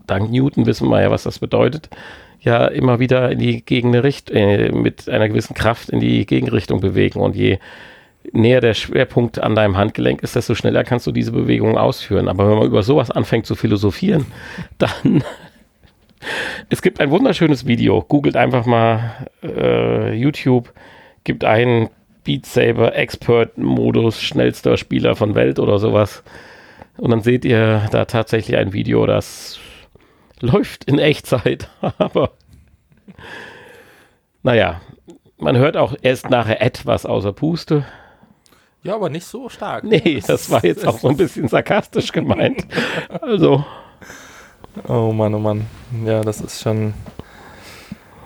dank Newton wissen wir ja, was das bedeutet, ja immer wieder in die Gegenrichtung, äh, mit einer gewissen Kraft in die Gegenrichtung bewegen. Und je näher der Schwerpunkt an deinem Handgelenk ist, desto schneller kannst du diese Bewegung ausführen. Aber wenn man über sowas anfängt zu philosophieren, dann es gibt ein wunderschönes Video. Googelt einfach mal äh, YouTube, gibt einen Beat Saber Expert Modus, schnellster Spieler von Welt oder sowas. Und dann seht ihr da tatsächlich ein Video, das läuft in Echtzeit, aber naja, man hört auch erst nachher etwas außer Puste. Ja, aber nicht so stark. Nee, das war jetzt auch so ein bisschen sarkastisch gemeint. Also. Oh Mann, oh Mann. Ja, das ist schon.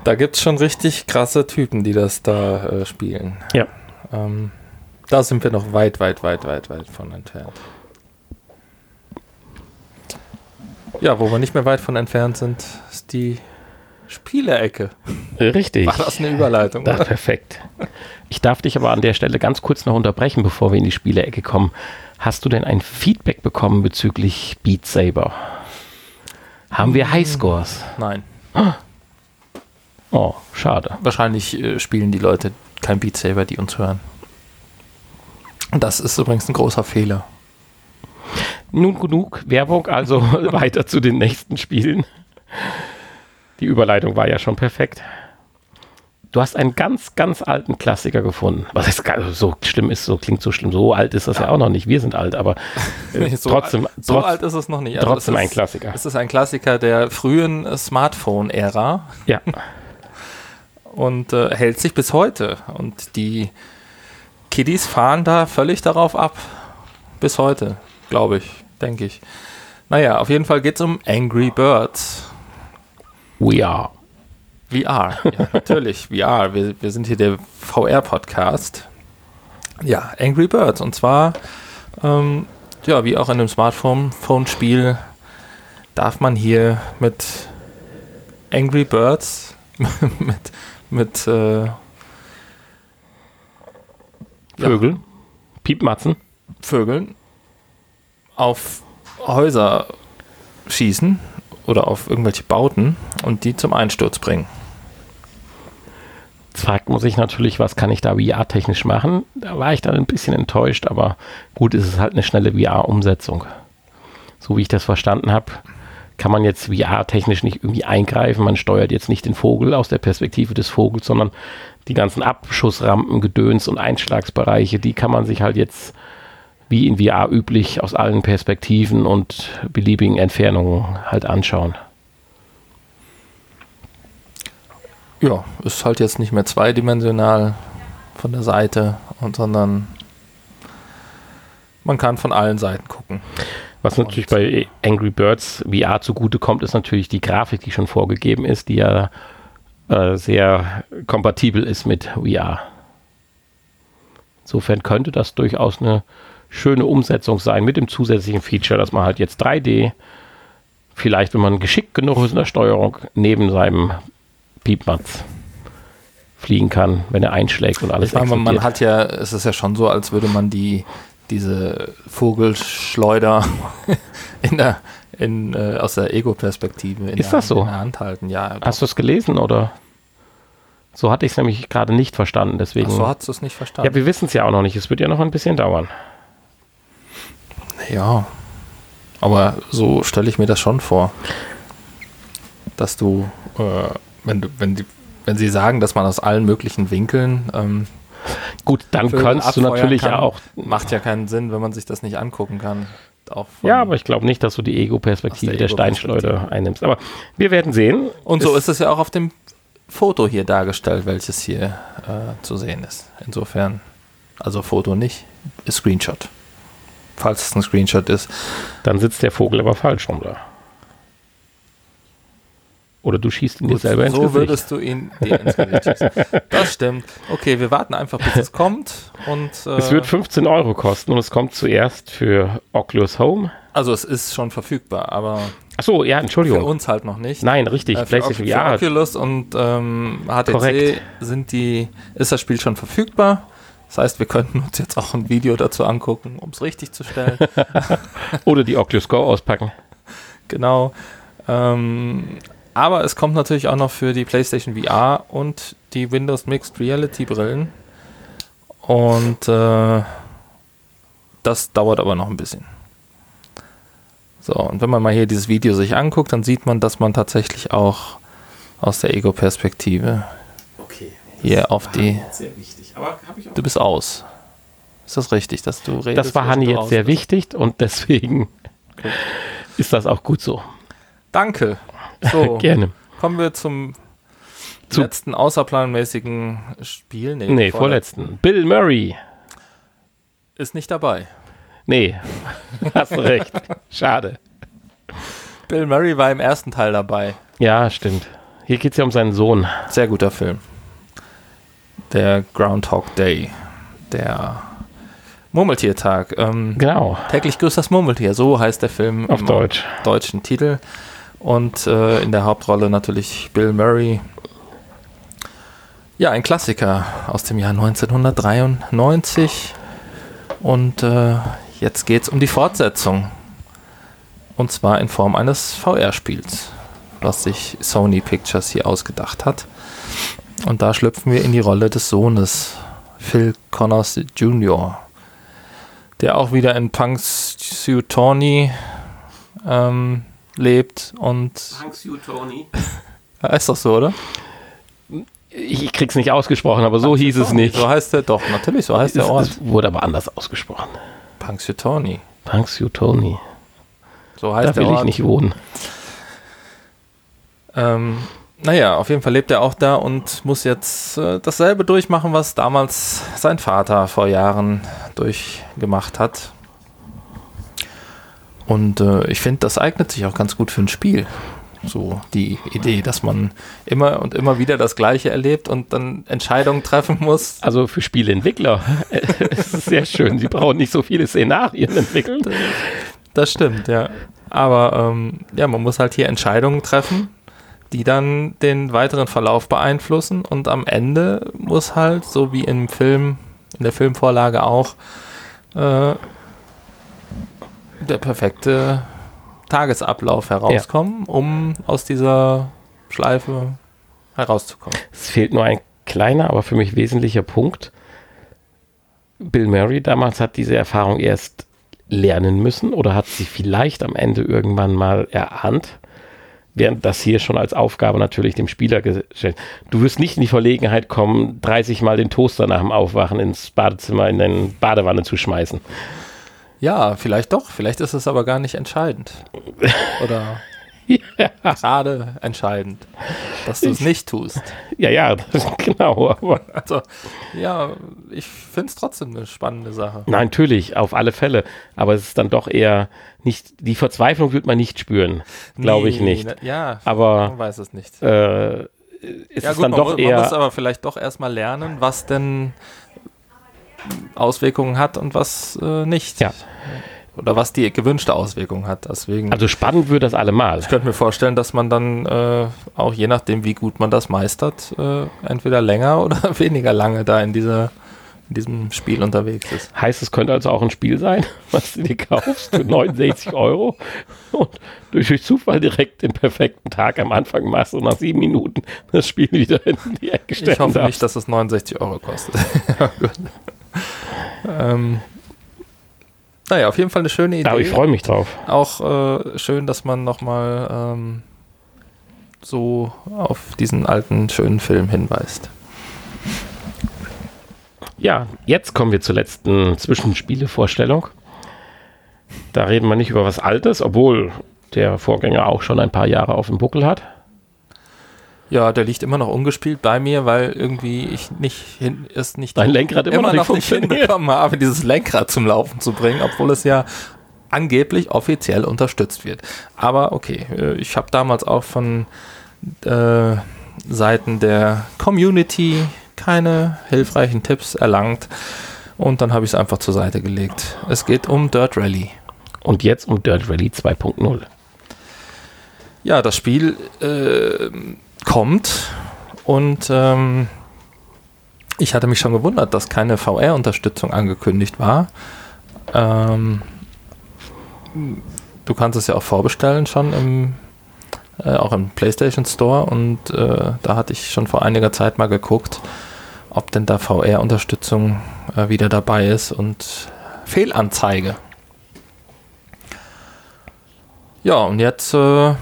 Da gibt es schon richtig krasse Typen, die das da äh, spielen. Ja. Ähm, da sind wir noch weit, weit, weit, weit, weit von entfernt. Ja, wo wir nicht mehr weit von entfernt sind, ist die Spielecke. Richtig. War das eine Überleitung? Da, perfekt. Ich darf dich aber an der Stelle ganz kurz noch unterbrechen, bevor wir in die Spielecke kommen. Hast du denn ein Feedback bekommen bezüglich Beat Saber? Haben wir Highscores? Nein. Oh, schade. Wahrscheinlich äh, spielen die Leute kein Beat Saber, die uns hören. Das ist übrigens ein großer Fehler. Nun genug Werbung, also weiter zu den nächsten Spielen. Die Überleitung war ja schon perfekt. Du hast einen ganz, ganz alten Klassiker gefunden. Was heißt, so schlimm ist, so klingt so schlimm. So alt ist das ja, auch noch nicht. Wir sind alt, aber äh, so trotzdem. Alt, so trotz, alt ist es noch nicht. Also trotzdem ein Klassiker. Es ist ein Klassiker der frühen Smartphone-Ära. Ja. Und äh, hält sich bis heute. Und die Kiddies fahren da völlig darauf ab. Bis heute, glaube ich denke ich. Naja, auf jeden Fall geht es um Angry Birds. We are. VR, ja, natürlich, VR. Wir, wir sind hier der VR-Podcast. Ja, Angry Birds. Und zwar, ähm, ja, wie auch in einem Smartphone-Spiel, darf man hier mit Angry Birds, mit, mit äh, Vögeln, ja, Piepmatzen, Vögeln auf Häuser schießen oder auf irgendwelche Bauten und die zum Einsturz bringen. Jetzt fragt man sich natürlich, was kann ich da VR-technisch machen? Da war ich dann ein bisschen enttäuscht, aber gut, ist es halt eine schnelle VR-Umsetzung. So wie ich das verstanden habe, kann man jetzt VR-technisch nicht irgendwie eingreifen. Man steuert jetzt nicht den Vogel aus der Perspektive des Vogels, sondern die ganzen Abschussrampen, Gedöns und Einschlagsbereiche, die kann man sich halt jetzt wie in VR üblich aus allen Perspektiven und beliebigen Entfernungen halt anschauen. Ja, ist halt jetzt nicht mehr zweidimensional von der Seite, sondern man kann von allen Seiten gucken. Was natürlich bei Angry Birds VR zugute kommt, ist natürlich die Grafik, die schon vorgegeben ist, die ja äh, sehr kompatibel ist mit VR. Insofern könnte das durchaus eine schöne Umsetzung sein mit dem zusätzlichen Feature, dass man halt jetzt 3D, vielleicht wenn man geschickt genug ist in der Steuerung, neben seinem Piepmatz fliegen kann, wenn er einschlägt und alles. Ich meine, man hat ja, es ist ja schon so, als würde man die diese Vogelschleuder in der, in, äh, aus der Ego-Perspektive in, der, so? in der Hand halten. Ja, Hast du es gelesen oder? So hatte ich es nämlich gerade nicht verstanden. Deswegen. Ach so hast du es nicht verstanden. Ja, wir wissen es ja auch noch nicht. Es wird ja noch ein bisschen dauern. Ja, aber so stelle ich mir das schon vor, dass du, äh, wenn wenn die, wenn sie sagen, dass man aus allen möglichen Winkeln ähm, Gut, dann kannst du natürlich kann, auch. Macht ja keinen Sinn, wenn man sich das nicht angucken kann. ja, aber ich glaube nicht, dass du die Ego-Perspektive der, der Ego Steinschleuder einnimmst. Aber wir werden sehen. Und so ist es ja auch auf dem Foto hier dargestellt, welches hier äh, zu sehen ist. Insofern, also Foto nicht, ist Screenshot falls es ein Screenshot ist. Dann sitzt der Vogel aber falsch rum da. Oder du schießt ihn dir Gut, selber ins so Gesicht. würdest du ihn dir ins Gesicht schießen. Das stimmt. Okay, wir warten einfach, bis es kommt. Und, äh, Es wird 15 Euro kosten und es kommt zuerst für Oculus Home. also es ist schon verfügbar, aber Achso, ja, für Entschuldigung. uns halt noch nicht. Nein, richtig. Äh, für, PlayStation für VR. Oculus und ähm, HTC Korrekt. sind die, ist das Spiel schon verfügbar. Das heißt, wir könnten uns jetzt auch ein Video dazu angucken, um es richtig zu stellen. Oder die Oculus Go auspacken. genau. Ähm, aber es kommt natürlich auch noch für die PlayStation VR und die Windows Mixed Reality Brillen. Und äh, das dauert aber noch ein bisschen. So, und wenn man mal hier dieses Video sich anguckt, dann sieht man, dass man tatsächlich auch aus der Ego-Perspektive Okay. hier auf die. Sehr wichtig. Aber ich auch. Du bist aus. Ist das richtig, dass du redest? Das war Hanni jetzt sehr bist? wichtig und deswegen ist das auch gut so. Danke. So, Gerne. kommen wir zum Zu- letzten außerplanmäßigen Spiel. Nee, vorletzten. Bill Murray. Ist nicht dabei. Nee, hast recht. Schade. Bill Murray war im ersten Teil dabei. Ja, stimmt. Hier geht es ja um seinen Sohn. Sehr guter Film. Der Groundhog Day. Der Murmeltiertag. Ähm, Genau, täglich grüßt das Murmeltier. So heißt der Film auf im Deutsch. deutschen Titel. Und äh, in der Hauptrolle natürlich Bill Murray. Ja, ein Klassiker aus dem Jahr 1993. Und äh, jetzt geht es um die Fortsetzung. Und zwar in Form eines VR-Spiels, was sich Sony Pictures hier ausgedacht hat. Und da schlüpfen wir in die Rolle des Sohnes, Phil Connors Jr., der auch wieder in Punxsutawney ähm, lebt und ja, ist doch so, oder? Ich krieg's nicht ausgesprochen, aber so hieß es nicht. So heißt der doch, natürlich, so heißt der Es, Ort. es wurde aber anders ausgesprochen. Punxsutawney. Punxsutawney. So Da heißt der will ich Ort. nicht wohnen. Ähm, naja, auf jeden Fall lebt er auch da und muss jetzt äh, dasselbe durchmachen, was damals sein Vater vor Jahren durchgemacht hat. Und äh, ich finde, das eignet sich auch ganz gut für ein Spiel. So die Idee, dass man immer und immer wieder das Gleiche erlebt und dann Entscheidungen treffen muss. Also für Spieleentwickler ist es sehr schön. Sie brauchen nicht so viele Szenarien entwickeln. Das stimmt, ja. Aber ähm, ja, man muss halt hier Entscheidungen treffen, die dann den weiteren Verlauf beeinflussen und am Ende muss halt, so wie im Film, in der Filmvorlage auch, äh, der perfekte Tagesablauf herauskommen, um aus dieser Schleife herauszukommen. Es fehlt nur ein kleiner, aber für mich wesentlicher Punkt. Bill Murray damals hat diese Erfahrung erst lernen müssen oder hat sie vielleicht am Ende irgendwann mal erahnt, während das hier schon als Aufgabe natürlich dem Spieler gestellt. Du wirst nicht in die Verlegenheit kommen, 30 Mal den Toaster nach dem Aufwachen ins Badezimmer in den Badewanne zu schmeißen. Ja, vielleicht doch, vielleicht ist es aber gar nicht entscheidend. Oder gerade entscheidend, dass du es nicht tust. Ja, ja, genau. Also, ja, ich finde es trotzdem eine spannende Sache. Nein, natürlich, auf alle Fälle. Aber es ist dann doch eher nicht, die Verzweiflung wird man nicht spüren. Glaube ich Nee, nicht. ne- Ja, Aber man weiß es nicht. äh, es ja, ist gut, dann man, doch mu- man muss eher. aber vielleicht doch erstmal lernen, was denn Auswirkungen hat und was äh, nicht. Ja. Oder was die gewünschte Auswirkung hat. Deswegen. Also spannend wird das allemal. ich könnte mir vorstellen, dass man dann äh, auch je nachdem, wie gut man das meistert, äh, entweder länger oder weniger lange da in dieser in diesem Spiel unterwegs ist. Heißt, es könnte also auch ein Spiel sein, was du dir kaufst für 69 Euro und durch, Zufall direkt den perfekten Tag am Anfang machst und nach sieben Minuten das Spiel wieder in die Ecke stellen Ich hoffe darfst. nicht, dass es 69 Euro kostet. Ähm, naja, auf jeden Fall eine schöne Idee. Aber ich freue mich drauf. Auch äh, schön, dass man nochmal ähm, so auf diesen alten, schönen Film hinweist. Ja, jetzt kommen wir zur letzten Zwischenspielevorstellung. Da reden wir nicht über was Altes, obwohl der Vorgänger auch schon ein paar Jahre auf dem Buckel hat. Ja, der liegt immer noch ungespielt bei mir, weil irgendwie ich nicht hin, es nicht Dein Lenkrad immer, immer noch noch nicht nicht hinbekommen habe, dieses Lenkrad zum Laufen zu bringen, obwohl es ja angeblich offiziell unterstützt wird. Aber okay, äh, ich habe damals auch von äh, Seiten der Community keine hilfreichen Tipps erlangt und dann habe ich es einfach zur Seite gelegt. Es geht um Dirt Rally. Und jetzt um Dirt Rally 2.0. Ja, das Spiel äh, kommt und ähm, ich hatte mich schon gewundert, dass keine VR-Unterstützung angekündigt war. Ähm, du kannst es ja auch vorbestellen schon im äh, auch im PlayStation Store und äh, da hatte ich schon vor einiger Zeit mal geguckt, ob denn da VR-Unterstützung äh, wieder dabei ist und Fehlanzeige. Ja, und jetzt äh,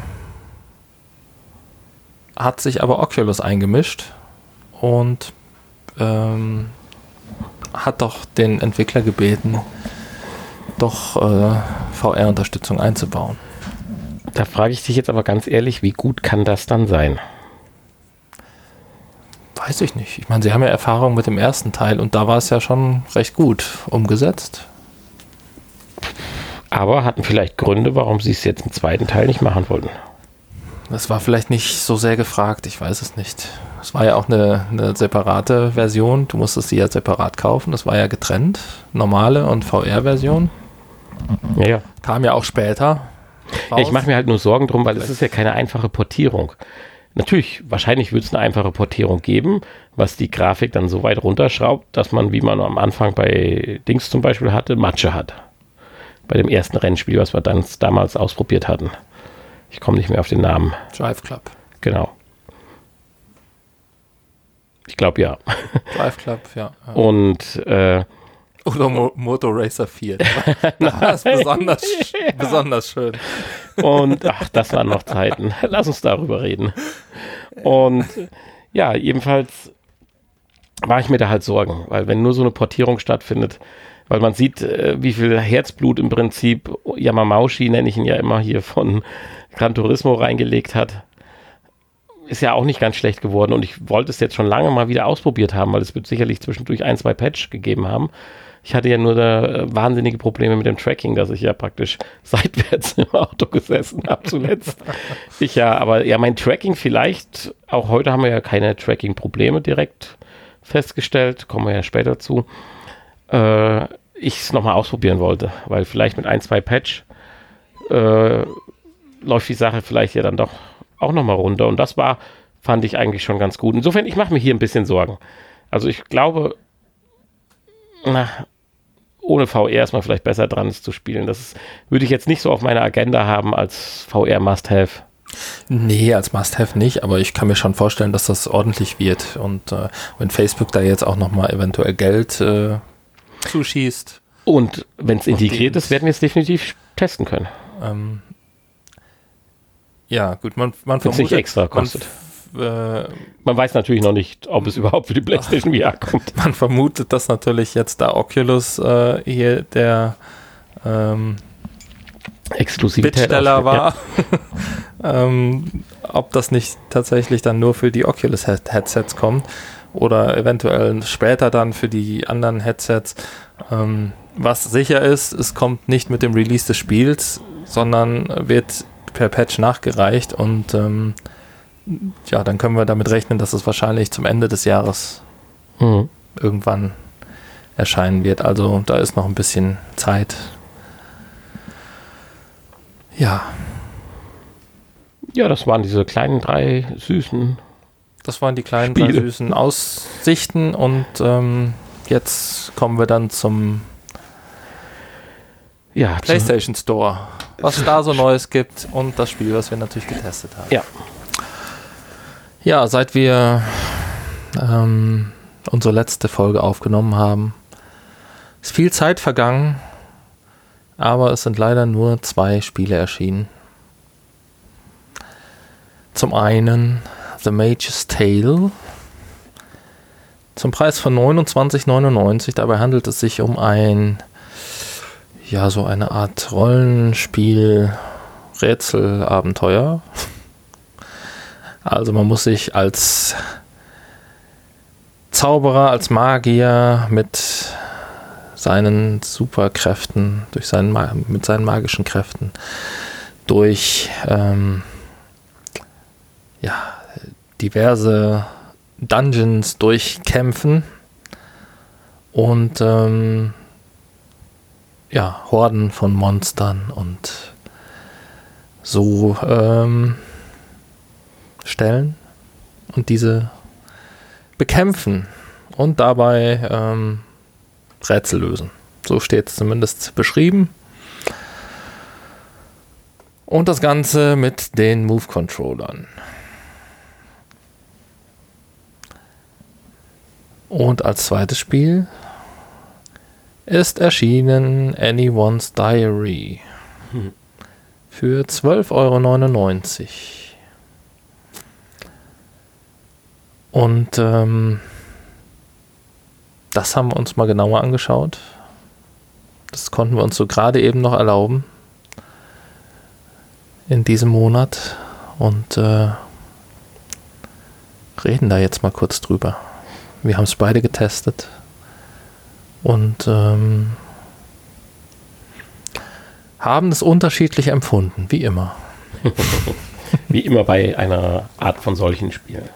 hat sich aber Oculus eingemischt und ähm, hat doch den Entwickler gebeten, doch äh, VR-Unterstützung einzubauen. Da frage ich dich jetzt aber ganz ehrlich, wie gut kann das dann sein? Weiß ich nicht. Ich meine, sie haben ja Erfahrung mit dem ersten Teil und da war es ja schon recht gut umgesetzt. Aber hatten vielleicht Gründe, warum sie es jetzt im zweiten Teil nicht machen wollten. Das war vielleicht nicht so sehr gefragt, ich weiß es nicht. Es war ja auch eine, eine separate Version, du musstest sie ja separat kaufen, das war ja getrennt, normale und VR-Version. Ja, ja. Kam ja auch später. Ja, ich mache mir halt nur Sorgen drum, weil es ist ja keine einfache Portierung. Natürlich, wahrscheinlich wird es eine einfache Portierung geben, was die Grafik dann so weit runterschraubt, dass man, wie man am Anfang bei Dings zum Beispiel hatte, Matsche hat. Bei dem ersten Rennspiel, was wir dann damals ausprobiert hatten. Ich komme nicht mehr auf den Namen. Drive Club. Genau. Ich glaube ja. Drive Club, ja. ja. Und äh, oder Mo Motor Racer 4. Das ist besonders, besonders schön. Und ach, das waren noch Zeiten. Lass uns darüber reden. Und ja, jedenfalls war ich mir da halt Sorgen, weil wenn nur so eine Portierung stattfindet, weil man sieht, äh, wie viel Herzblut im Prinzip Yamamaushi, nenne ich ihn ja immer hier von Gran Turismo reingelegt hat, ist ja auch nicht ganz schlecht geworden und ich wollte es jetzt schon lange mal wieder ausprobiert haben, weil es wird sicherlich zwischendurch ein, zwei Patch gegeben haben. Ich hatte ja nur da äh, wahnsinnige Probleme mit dem Tracking, dass ich ja praktisch seitwärts im Auto gesessen habe zuletzt. ich ja, aber ja, mein Tracking vielleicht, auch heute haben wir ja keine Tracking-Probleme direkt festgestellt, kommen wir ja später zu. Äh, ich es nochmal ausprobieren wollte, weil vielleicht mit ein, zwei Patch äh, läuft die Sache vielleicht ja dann doch auch nochmal runter. Und das war, fand ich eigentlich schon ganz gut. Insofern, ich mache mir hier ein bisschen Sorgen. Also ich glaube, na, ohne VR ist man vielleicht besser dran, es zu spielen. Das ist, würde ich jetzt nicht so auf meiner Agenda haben als VR Must-Have. Nee, als Must-Have nicht, aber ich kann mir schon vorstellen, dass das ordentlich wird. Und äh, wenn Facebook da jetzt auch nochmal eventuell Geld äh, zuschießt. Und wenn es integriert ist, werden wir es definitiv testen können. Ähm, ja, gut, man, man vermutet, nicht extra kostet. Man, äh, man, weiß natürlich noch nicht, ob es überhaupt für die PlayStation VR kommt. Man vermutet, dass natürlich jetzt da Oculus äh, hier der ähm, Bittsteller war. Ja. ähm, ob das nicht tatsächlich dann nur für die Oculus Headsets kommt oder eventuell später dann für die anderen Headsets. Ähm, was sicher ist, es kommt nicht mit dem Release des Spiels, sondern wird per Patch nachgereicht und ähm, ja, dann können wir damit rechnen, dass es wahrscheinlich zum Ende des Jahres mhm. irgendwann erscheinen wird. Also da ist noch ein bisschen Zeit. Ja. Ja, das waren diese kleinen drei süßen. Das waren die kleinen Spiele. drei süßen Aussichten und ähm, jetzt kommen wir dann zum ja, PlayStation Store was es da so Neues gibt und das Spiel, was wir natürlich getestet haben. Ja. Ja, seit wir ähm, unsere letzte Folge aufgenommen haben, ist viel Zeit vergangen, aber es sind leider nur zwei Spiele erschienen. Zum einen The Mage's Tale zum Preis von 29,99. Dabei handelt es sich um ein ja, so eine Art Rollenspiel, Rätselabenteuer. Also man muss sich als Zauberer, als Magier mit seinen Superkräften, durch seinen, mit seinen magischen Kräften durch ähm, ja, diverse Dungeons durchkämpfen und ähm, ja, Horden von Monstern und so ähm, stellen und diese bekämpfen und dabei ähm, Rätsel lösen. So steht es zumindest beschrieben. Und das Ganze mit den Move-Controllern. Und als zweites Spiel ist erschienen Anyone's Diary für 12,99 Euro. Und ähm, das haben wir uns mal genauer angeschaut. Das konnten wir uns so gerade eben noch erlauben in diesem Monat und äh, reden da jetzt mal kurz drüber. Wir haben es beide getestet und ähm, haben es unterschiedlich empfunden, wie immer. wie immer bei einer Art von solchen Spielen.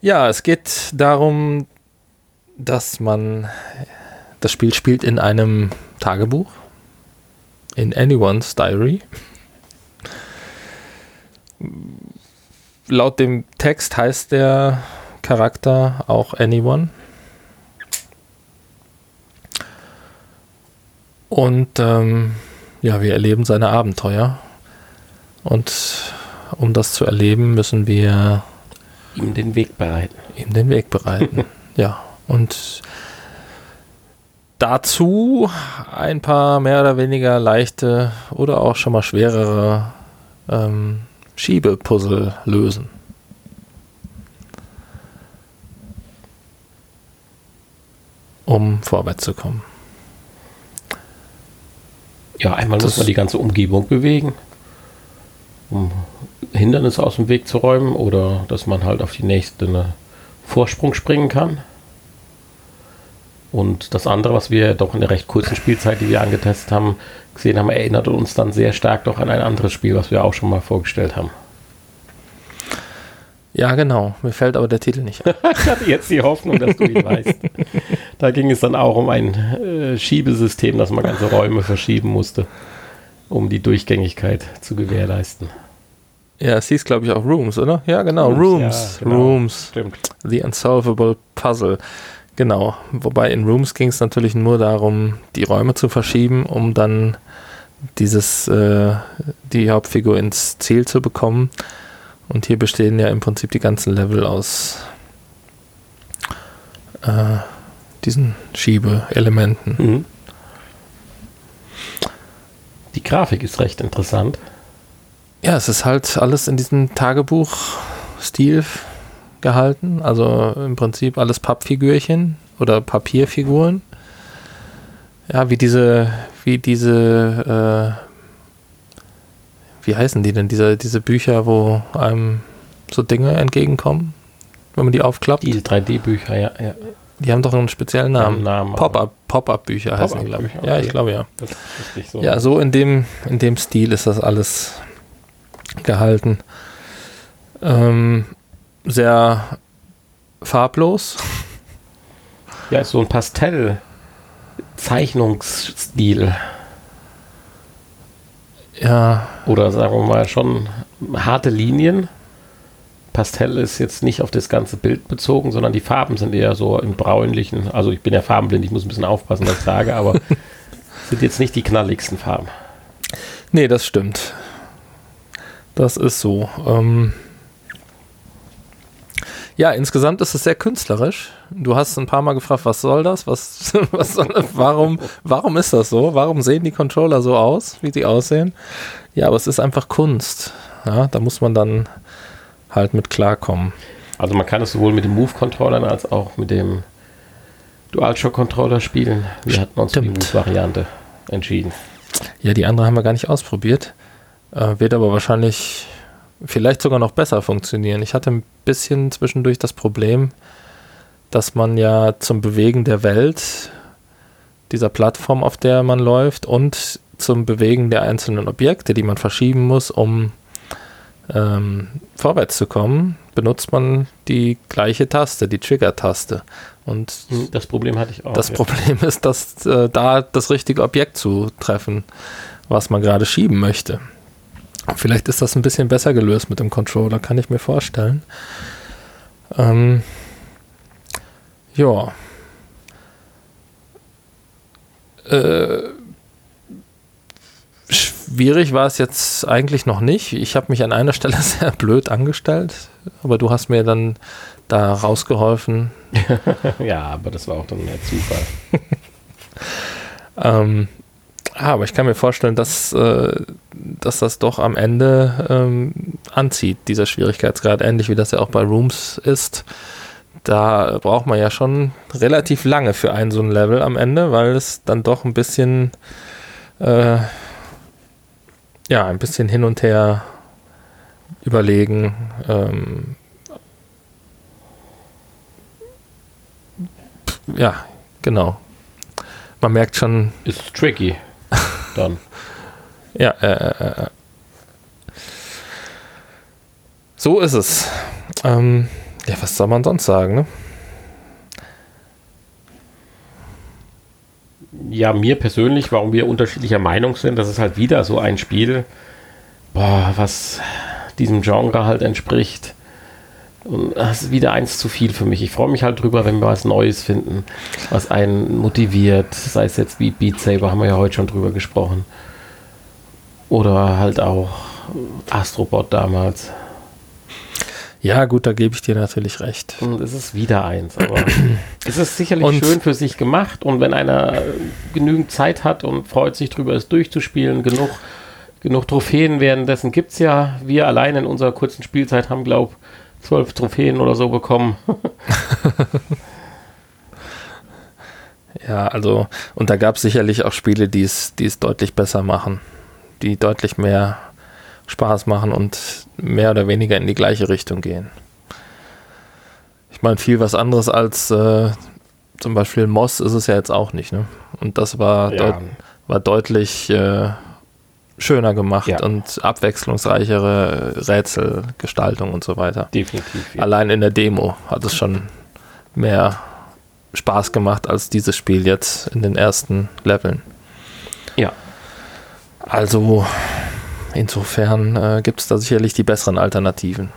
Ja, es geht darum, dass man das Spiel spielt in einem Tagebuch, in Anyone's Diary. Laut dem Text heißt der Charakter auch Anyone. Und ähm, ja, wir erleben seine Abenteuer. Und um das zu erleben, müssen wir ihm den Weg bereiten. Ihm den Weg bereiten. ja. Und dazu ein paar mehr oder weniger leichte oder auch schon mal schwerere ähm, Schiebepuzzle lösen. Um vorwärts zu kommen. Ja, einmal das muss man die ganze Umgebung bewegen, um Hindernisse aus dem Weg zu räumen oder dass man halt auf die nächste Vorsprung springen kann. Und das andere, was wir doch in der recht kurzen Spielzeit, die wir angetestet haben, gesehen haben, erinnert uns dann sehr stark doch an ein anderes Spiel, was wir auch schon mal vorgestellt haben. Ja, genau. Mir fällt aber der Titel nicht. ich hatte jetzt die Hoffnung, dass du ihn weißt. Da ging es dann auch um ein äh, Schiebesystem, das man ganze Räume verschieben musste, um die Durchgängigkeit zu gewährleisten. Ja, es hieß, glaube ich, auch Rooms, oder? Ja, genau. Rooms. Ja, genau. Rooms. Stimmt. The Unsolvable Puzzle. Genau. Wobei in Rooms ging es natürlich nur darum, die Räume zu verschieben, um dann dieses, äh, die Hauptfigur ins Ziel zu bekommen. Und hier bestehen ja im Prinzip die ganzen Level aus äh, diesen Schiebeelementen. Mhm. Die Grafik ist recht interessant. Ja, es ist halt alles in diesem Tagebuch-Stil gehalten. Also im Prinzip alles Pappfigürchen oder Papierfiguren. Ja, wie diese, wie diese, äh, wie heißen die denn? Diese, diese Bücher, wo einem so Dinge entgegenkommen, wenn man die aufklappt. Diese 3D-Bücher, ja, ja. Die haben doch einen speziellen Namen. Namen Pop-up, Pop-up-Bücher Pop heißen die, glaube ich. Okay. Ja, ich glaube ja. So ja, so in dem, in dem Stil ist das alles gehalten. Ähm, sehr farblos. Ja, ist so ein Pastell-Zeichnungsstil. Ja. Oder sagen wir mal schon harte Linien. Pastell ist jetzt nicht auf das ganze Bild bezogen, sondern die Farben sind eher so im bräunlichen. Also ich bin ja farbenblind, ich muss ein bisschen aufpassen, was ich sage, aber sind jetzt nicht die knalligsten Farben. Nee, das stimmt. Das ist so. Ähm ja, insgesamt ist es sehr künstlerisch. Du hast ein paar Mal gefragt, was soll das? Was, was soll das? Warum, warum ist das so? Warum sehen die Controller so aus, wie sie aussehen? Ja, aber es ist einfach Kunst. Ja, da muss man dann halt mit klarkommen. Also man kann es sowohl mit den Move-Controllern als auch mit dem DualShock-Controller spielen. Wir hatten uns Stimmt. für die Move-Variante entschieden. Ja, die andere haben wir gar nicht ausprobiert. Äh, wird aber wahrscheinlich vielleicht sogar noch besser funktionieren. Ich hatte ein bisschen zwischendurch das Problem, dass man ja zum Bewegen der Welt, dieser Plattform, auf der man läuft, und zum Bewegen der einzelnen Objekte, die man verschieben muss, um ähm, vorwärts zu kommen, benutzt man die gleiche Taste, die Trigger-Taste. Und Hm, Das Problem hatte ich auch. das ja. Problem ist, dass äh, da das richtige Objekt zu treffen, was man gerade schieben möchte. Vielleicht ist das ein bisschen besser gelöst mit dem Controller, kann ich mir vorstellen. Ähm, ja. Äh, schwierig war es jetzt eigentlich noch nicht. Ich habe mich an einer Stelle sehr blöd angestellt, aber du hast mir dann da rausgeholfen, ja, aber das war auch dann mehr Zufall. Ähm, ah, aber ich kann mir vorstellen, dass, äh, dass das doch am Ende ähm, anzieht, dieser Schwierigkeitsgrad, ähnlich wie das ja auch bei Rooms ist. Da braucht man ja schon relativ lange für ein so ein Level am Ende, weil es dann doch ein bisschen, äh, ja, ein bisschen hin und her überlegen. Ähm, ja, genau. Man merkt schon, Ist tricky. Dann. Ja, äh, äh, äh. so ist es. Ähm, ja, was soll man sonst sagen, ne? Ja, mir persönlich, warum wir unterschiedlicher Meinung sind, das ist halt wieder so ein Spiel, boah, was diesem Genre halt entspricht. Und das ist wieder eins zu viel für mich. Ich freue mich halt drüber, wenn wir was Neues finden, was einen motiviert. Sei es jetzt wie Beat Saber, haben wir ja heute schon drüber gesprochen. Oder halt auch Astrobot damals. Ja, gut, da gebe ich dir natürlich recht. Und es ist wieder eins. Aber es ist sicherlich Und- schön für sich gemacht. Und wenn einer genügend Zeit hat und freut sich drüber, es durchzuspielen, genug, genug Trophäen währenddessen gibt es ja. Wir allein in unserer kurzen Spielzeit haben, glaube ich, zwölf Trophäen oder so bekommen. Ja, also, und da gab es sicherlich auch Spiele, die es die es deutlich besser machen, die deutlich mehr Spaß machen und mehr oder weniger in die gleiche Richtung gehen. Ich meine, viel was anderes als äh, zum Beispiel Moss ist es ja jetzt auch nicht, ne? Und das war, Ja, deut war deutlich äh, schöner gemacht Ja. und abwechslungsreichere Rätselgestaltung und so weiter. definitiv. Ja. Allein in der Demo hat es schon mehr Spaß gemacht als dieses Spiel jetzt in den ersten Leveln. ja. Also insofern äh, gibt es da sicherlich die besseren Alternativen.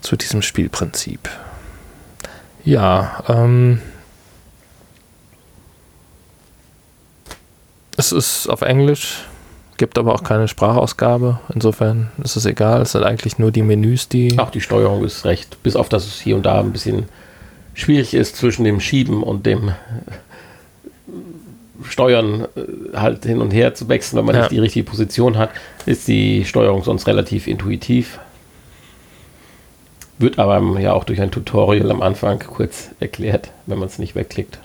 Zu diesem Spielprinzip. Ja, ähm, es ist auf Englisch, gibt aber auch keine Sprachausgabe. Insofern ist es egal. Es sind eigentlich nur die Menüs, die. Auch die Steuerung ist recht, bis auf dass es hier und da ein bisschen schwierig ist zwischen dem Schieben und dem Steuern äh, halt hin und her zu wechseln, wenn man Ja. nicht die richtige Position hat, ist die Steuerung sonst relativ intuitiv. Wird aber ja auch durch ein Tutorial am Anfang kurz erklärt, wenn man es nicht wegklickt.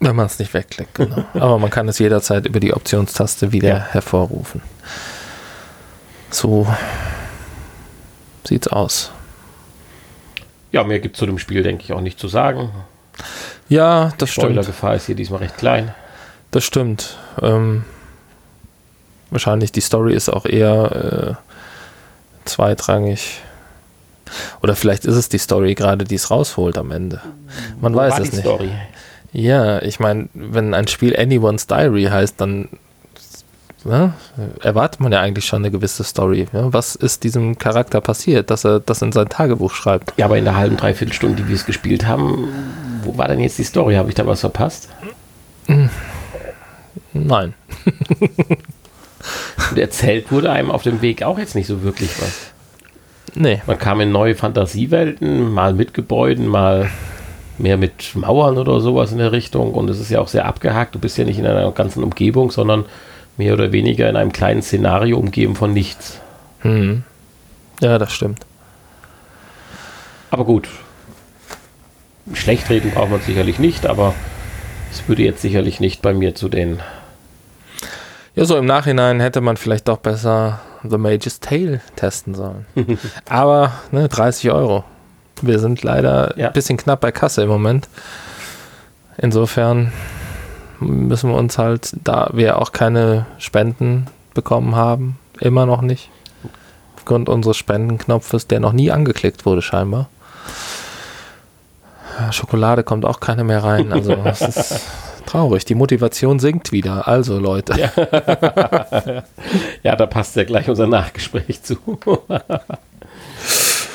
Wenn man es nicht wegklickt, genau. Aber man kann es jederzeit über die Optionstaste wieder Ja. hervorrufen. So sieht's aus. Ja, mehr gibt es zu dem Spiel, denke ich, auch nicht zu sagen. Ja, das stimmt. Spoilergefahr ist hier diesmal recht klein. Das stimmt. Ähm, wahrscheinlich die Story ist auch eher äh, zweitrangig. Oder vielleicht ist es die Story gerade, die es rausholt am Ende. Man Wo weiß es nicht. Story? Ja, ich meine, wenn ein Spiel Anyone's Diary heißt, dann ne, erwartet man ja eigentlich schon eine gewisse Story. Ja? Was ist diesem Charakter passiert, dass er das in sein Tagebuch schreibt? Ja, aber in der halben, dreiviertel Stunde, die wir es gespielt haben, wo war denn jetzt die Story? Habe ich da was verpasst? Nein. Und erzählt wurde einem auf dem Weg auch jetzt nicht so wirklich was. Nee. Man kam in neue Fantasiewelten, mal mit Gebäuden, mal mehr mit Mauern oder sowas in der Richtung. Und es ist ja auch sehr abgehakt. Du bist ja nicht in einer ganzen Umgebung, sondern mehr oder weniger in einem kleinen Szenario umgeben von nichts. Hm. Ja, das stimmt. Aber gut. Schlecht reden braucht man sicherlich nicht, aber es würde jetzt sicherlich nicht bei mir zu den. Ja, so im Nachhinein hätte man vielleicht doch besser The Mage's Tale testen sollen. Aber ne, 30 Euro. Wir sind leider Ja. ein bisschen knapp bei Kasse im Moment. Insofern müssen wir uns halt, da wir auch keine Spenden bekommen haben, immer noch nicht, aufgrund unseres Spendenknopfes, der noch nie angeklickt wurde scheinbar. Schokolade kommt auch keine mehr rein, also es ist traurig. Die Motivation sinkt wieder. Also Leute. Ja, ja da passt ja gleich unser Nachgespräch zu.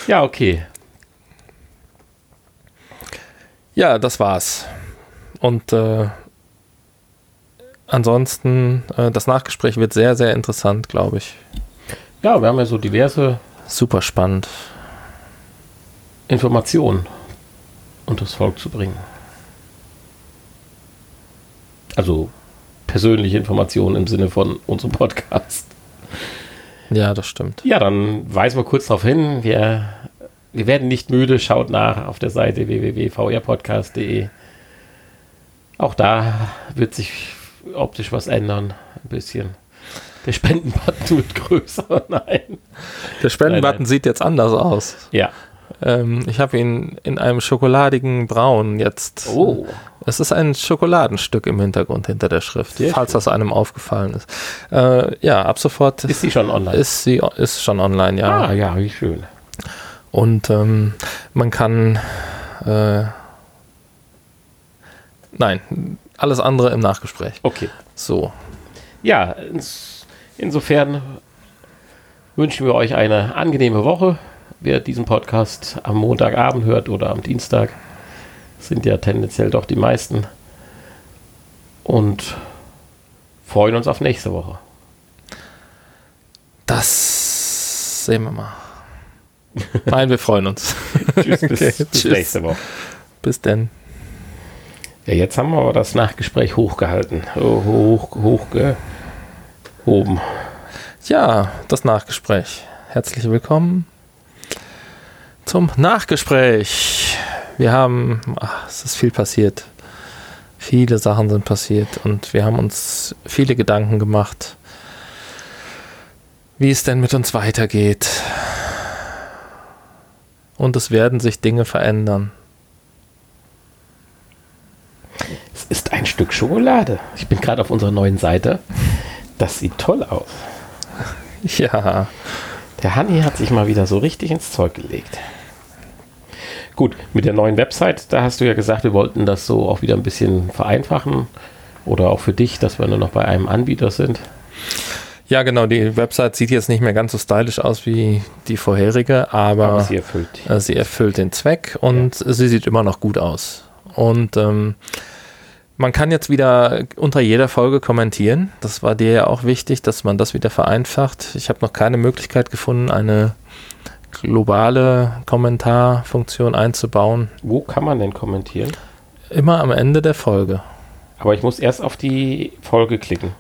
ja, okay. Ja, das war's. Und äh, ansonsten, äh, das Nachgespräch wird sehr, sehr interessant, glaube ich. Ja, wir haben ja so diverse Super spannend. Informationen unter das Volk zu bringen. Also persönliche Informationen im Sinne von unserem Podcast. Ja, das stimmt. Ja, dann weisen wir kurz darauf hin. Wir, wir werden nicht müde. Schaut nach auf der Seite www.vrpodcast.de. Auch da wird sich optisch was ändern. Ein bisschen. Der Spendenbutton wird größer. Nein. Der Spendenbutton sieht jetzt anders aus. Ja. Ähm, ich habe ihn in einem schokoladigen Braun jetzt. Oh. Es ist ein Schokoladenstück im Hintergrund hinter der Schrift, Sehr falls das einem aufgefallen ist. Äh, ja, ab sofort Ist sie schon online? ist sie ist schon online, ja. ah, ja, wie schön. Und ähm, man kann äh, nein, alles andere im Nachgespräch. Okay. So. Ja, ins, insofern wünschen wir euch eine angenehme Woche. Wer diesen Podcast am Montagabend hört oder am Dienstag, sind ja tendenziell doch die meisten. Und freuen uns auf nächste Woche. Das sehen wir mal. Nein, wir freuen uns. Tschüss, bis, Okay, bis tschüss. nächste Woche. Bis denn. Ja, jetzt haben wir aber das Nachgespräch hochgehalten. Oh, Hoch, hochgehoben. Ja, das Nachgespräch. Herzlich willkommen zum Nachgespräch. Wir haben, ach, es ist viel passiert. Viele Sachen sind passiert und wir haben uns viele Gedanken gemacht, wie es denn mit uns weitergeht. Und es werden sich Dinge verändern. Es ist ein Stück Schokolade. Ich bin gerade auf unserer neuen Seite. Das sieht toll aus. Ja, Der Hanni hat sich mal wieder so richtig ins Zeug gelegt. Gut, mit der neuen Website, da hast du ja gesagt, wir wollten das so auch wieder ein bisschen vereinfachen. Oder auch für dich, dass wir nur noch bei einem Anbieter sind. ja genau, die Website sieht jetzt nicht mehr ganz so stylisch aus wie die vorherige, aber, Aber sie erfüllt. Äh, Sie erfüllt den Zweck und sie sieht immer noch gut aus. Und ähm, man kann jetzt wieder unter jeder Folge kommentieren. Das war dir ja auch wichtig, dass man das wieder vereinfacht. Ich habe noch keine Möglichkeit gefunden, eine globale Kommentarfunktion einzubauen. Wo kann man denn kommentieren? Immer am Ende der Folge. Aber ich muss erst auf die Folge klicken.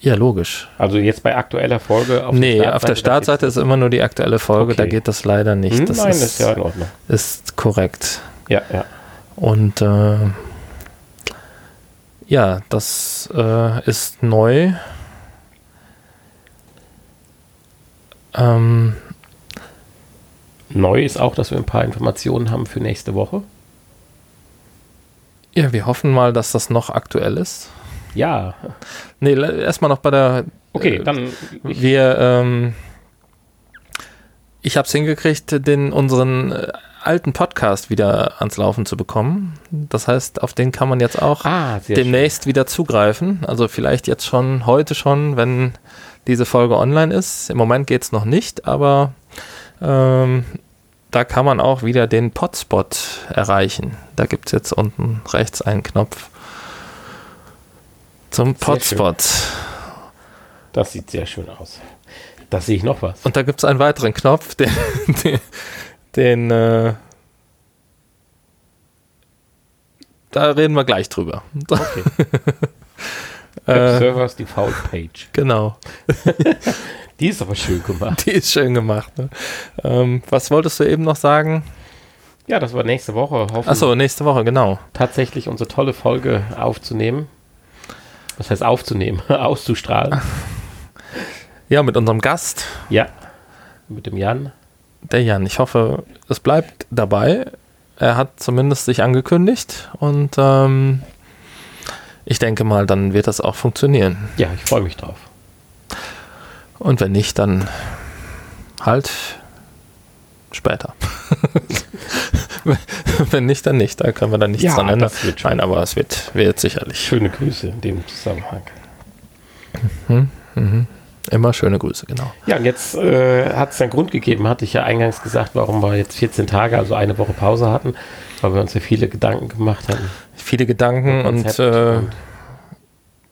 Ja, logisch. Also jetzt bei aktueller Folge auf nee, der auf der Startseite ist immer nur die aktuelle Folge, da Okay. geht das leider nicht. Hm, das Nein, ist, ist ja in Ordnung. ist korrekt. Ja, ja. Und äh, ja, das äh, ist neu. Ähm, Neu ist auch, dass wir ein paar Informationen haben für nächste Woche. ja, wir hoffen mal, dass das noch aktuell ist. Ja. Nee, erstmal noch bei der. Okay, äh, dann ich, wir. Ähm, ich habe es hingekriegt, den unseren äh, alten Podcast wieder ans Laufen zu bekommen. Das heißt, auf den kann man jetzt auch Ah, demnächst wieder zugreifen. Also vielleicht jetzt schon, heute schon, wenn diese Folge online ist. Im Moment geht es noch nicht, aber ähm, da kann man auch wieder den Potspot erreichen. Da gibt es jetzt unten rechts einen Knopf zum Potspot. Das sieht sehr schön aus. Da sehe ich noch was. Und da gibt es einen weiteren Knopf, den, den, den äh, da reden wir gleich drüber. Okay. Äh, Servers Default Page. genau. Die ist aber schön gemacht. Die ist schön gemacht. Ne? Ähm, was wolltest du eben noch sagen? Ja, das war nächste Woche. Achso, nächste Woche, genau. tatsächlich unsere tolle Folge aufzunehmen. Was heißt aufzunehmen? Auszustrahlen. Ja, mit unserem Gast, Ja. Mit dem Jan. der Jan. Ich hoffe, es bleibt dabei. Er hat zumindest sich angekündigt und ähm, ich denke mal, dann wird das auch funktionieren. Ja, ich freue mich drauf. Und wenn nicht, dann halt später. wenn nicht, dann nicht. Da können wir dann nichts Ja, dran ändern. Nein, aber es wird, wird sicherlich. Schöne Grüße in dem Zusammenhang. Immer schöne Grüße, genau. Ja, und jetzt äh, hat es einen Grund gegeben, hatte ich ja eingangs gesagt, warum wir jetzt 14 Tage, also eine Woche Pause hatten, weil wir uns ja viele Gedanken gemacht hatten. Viele Gedanken und, Konzept äh, und-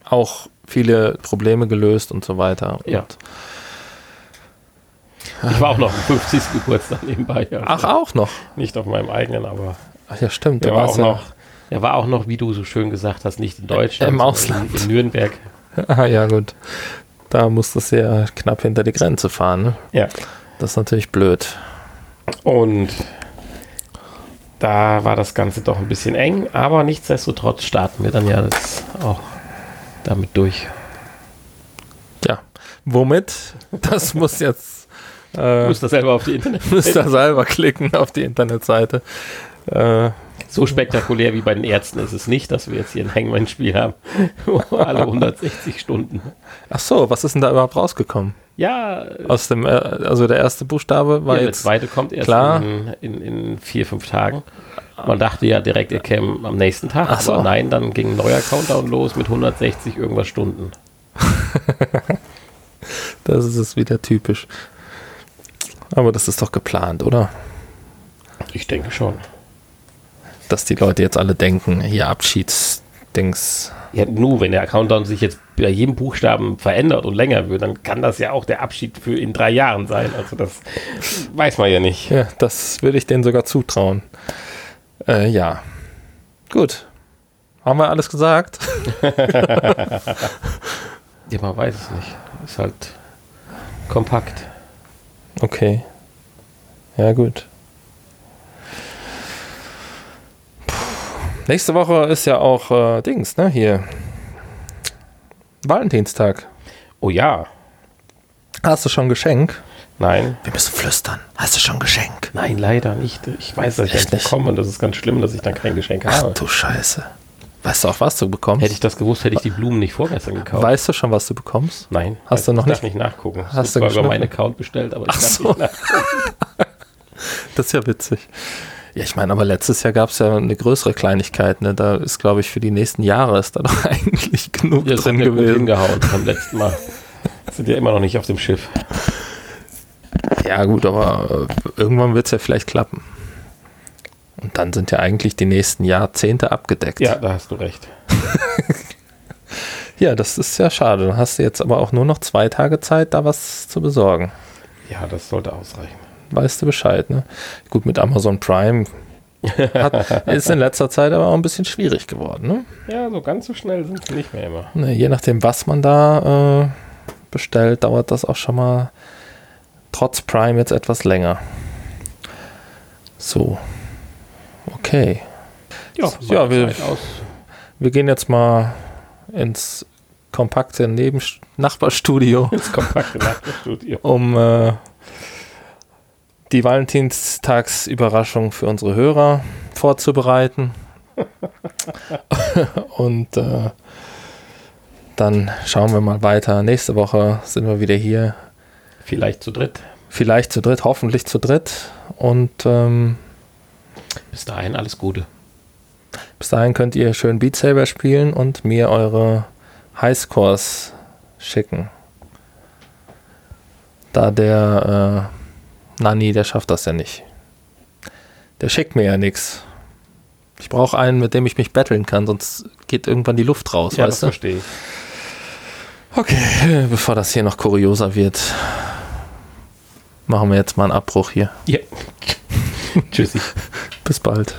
auch viele Probleme gelöst und so weiter. Ja. Und, Ich war auch noch am 50. Geburtstag nebenbei. Also ach, auch noch. Nicht auf meinem eigenen, aber Ach ja, stimmt. der da war auch ja- noch, der war auch noch, wie du so schön gesagt hast, nicht in Deutschland, Im Ausland. In, in Nürnberg. Ah, ja, gut. Da musstest du ja knapp hinter die Grenze fahren. Ne? Ja. Das ist natürlich blöd. Und da war das Ganze doch ein bisschen eng, aber nichtsdestotrotz starten wir dann ja das auch damit durch. Ja. Womit? Das muss jetzt. Du Äh, musst das selber auf die Internet. müsst ihr selber klicken auf die Internetseite. Äh, So spektakulär wie bei den Ärzten ist es nicht, dass wir jetzt hier ein Hangman-Spiel haben. Alle 160 Stunden. ach so, was ist denn da überhaupt rausgekommen? Ja, Aus dem, äh, also der erste Buchstabe war ja, der jetzt. zweite kommt erst klar. In, in, in vier, fünf Tagen. Man dachte ja direkt, er käme am nächsten Tag. Ach so. Aber nein, dann ging ein neuer Countdown los mit 160 irgendwas Stunden. Das ist es wieder typisch. Aber das ist doch geplant, oder? Ich denke schon. Dass die Leute jetzt alle denken, hier Abschiedsdings. Ja, nur wenn der Countdown sich jetzt bei jedem Buchstaben verändert und länger wird, dann kann das ja auch der Abschied für in drei Jahren sein. Also das weiß man ja nicht. Ja, das würde ich denen sogar zutrauen. Äh, ja. Gut. Haben wir alles gesagt? Ja, man weiß es nicht. Ist halt kompakt. Okay. Ja, gut. Puh. Nächste Woche ist ja auch äh, Dings, ne? Hier. Valentinstag. Oh ja. Hast du schon Geschenk? Nein. Wir müssen flüstern. Hast du schon Geschenk? Nein, leider nicht. Ich weiß, dass ich nicht? bekomme und das ist ganz schlimm, dass ich dann kein Geschenk Ach habe. du Scheiße. Weißt du auch, was du bekommst? Hätte ich das gewusst, hätte ich die Blumen nicht vorgestern gekauft. Weißt du schon, was du bekommst? Nein. Hast du noch ich darf nicht- nicht nachgucken. Es Hast du zwar über meinen? Account bestellt, aber ich Ach darf so. nicht nachgucken. Das ist ja witzig. Ja, ich meine, aber letztes Jahr gab es ja eine größere Kleinigkeit. Ne? Da ist, glaube ich, für die nächsten Jahre ist da doch eigentlich genug Ja, das drin hat mir gut gewesen. hingehauen beim letzten Mal. Sind ja immer noch nicht auf dem Schiff. Ja, gut, aber äh, irgendwann wird es ja vielleicht klappen. Und dann sind ja eigentlich die nächsten Jahrzehnte abgedeckt. Ja, da hast du recht. ja, das ist ja schade. Dann hast du jetzt aber auch nur noch zwei Tage Zeit, da was zu besorgen. Ja, das sollte ausreichen. Weißt du Bescheid, ne? Gut, mit Amazon Prime hat, ist in letzter Zeit aber auch ein bisschen schwierig geworden, ne? Ja, so ganz so schnell sind sie nicht mehr immer. Ne, je nachdem, was man da äh, bestellt, dauert das auch schon mal trotz Prime jetzt etwas länger. So. Okay. Ja, Ja, wir-. Wir gehen jetzt mal ins kompakte Neben Nachbarstudio, ins kompakte Nachbarstudio. um äh, die Valentinstagsüberraschung für unsere Hörer vorzubereiten. Und äh, dann schauen wir mal weiter. Nächste Woche sind wir wieder hier. Vielleicht zu dritt. Vielleicht zu dritt, hoffentlich zu dritt. Und ähm, Bis dahin alles Gute. bis dahin könnt ihr schön Beat Saber spielen und mir eure Highscores schicken. Da der äh, Nani, der schafft das ja nicht. Der schickt mir ja nichts. Ich brauche einen, mit dem ich mich betteln kann, sonst geht irgendwann die Luft raus, Ja, das weißt du? verstehe ich. Okay, bevor das hier noch kurioser wird, machen wir jetzt mal einen Abbruch hier. Ja. Tschüssi. Bis bald.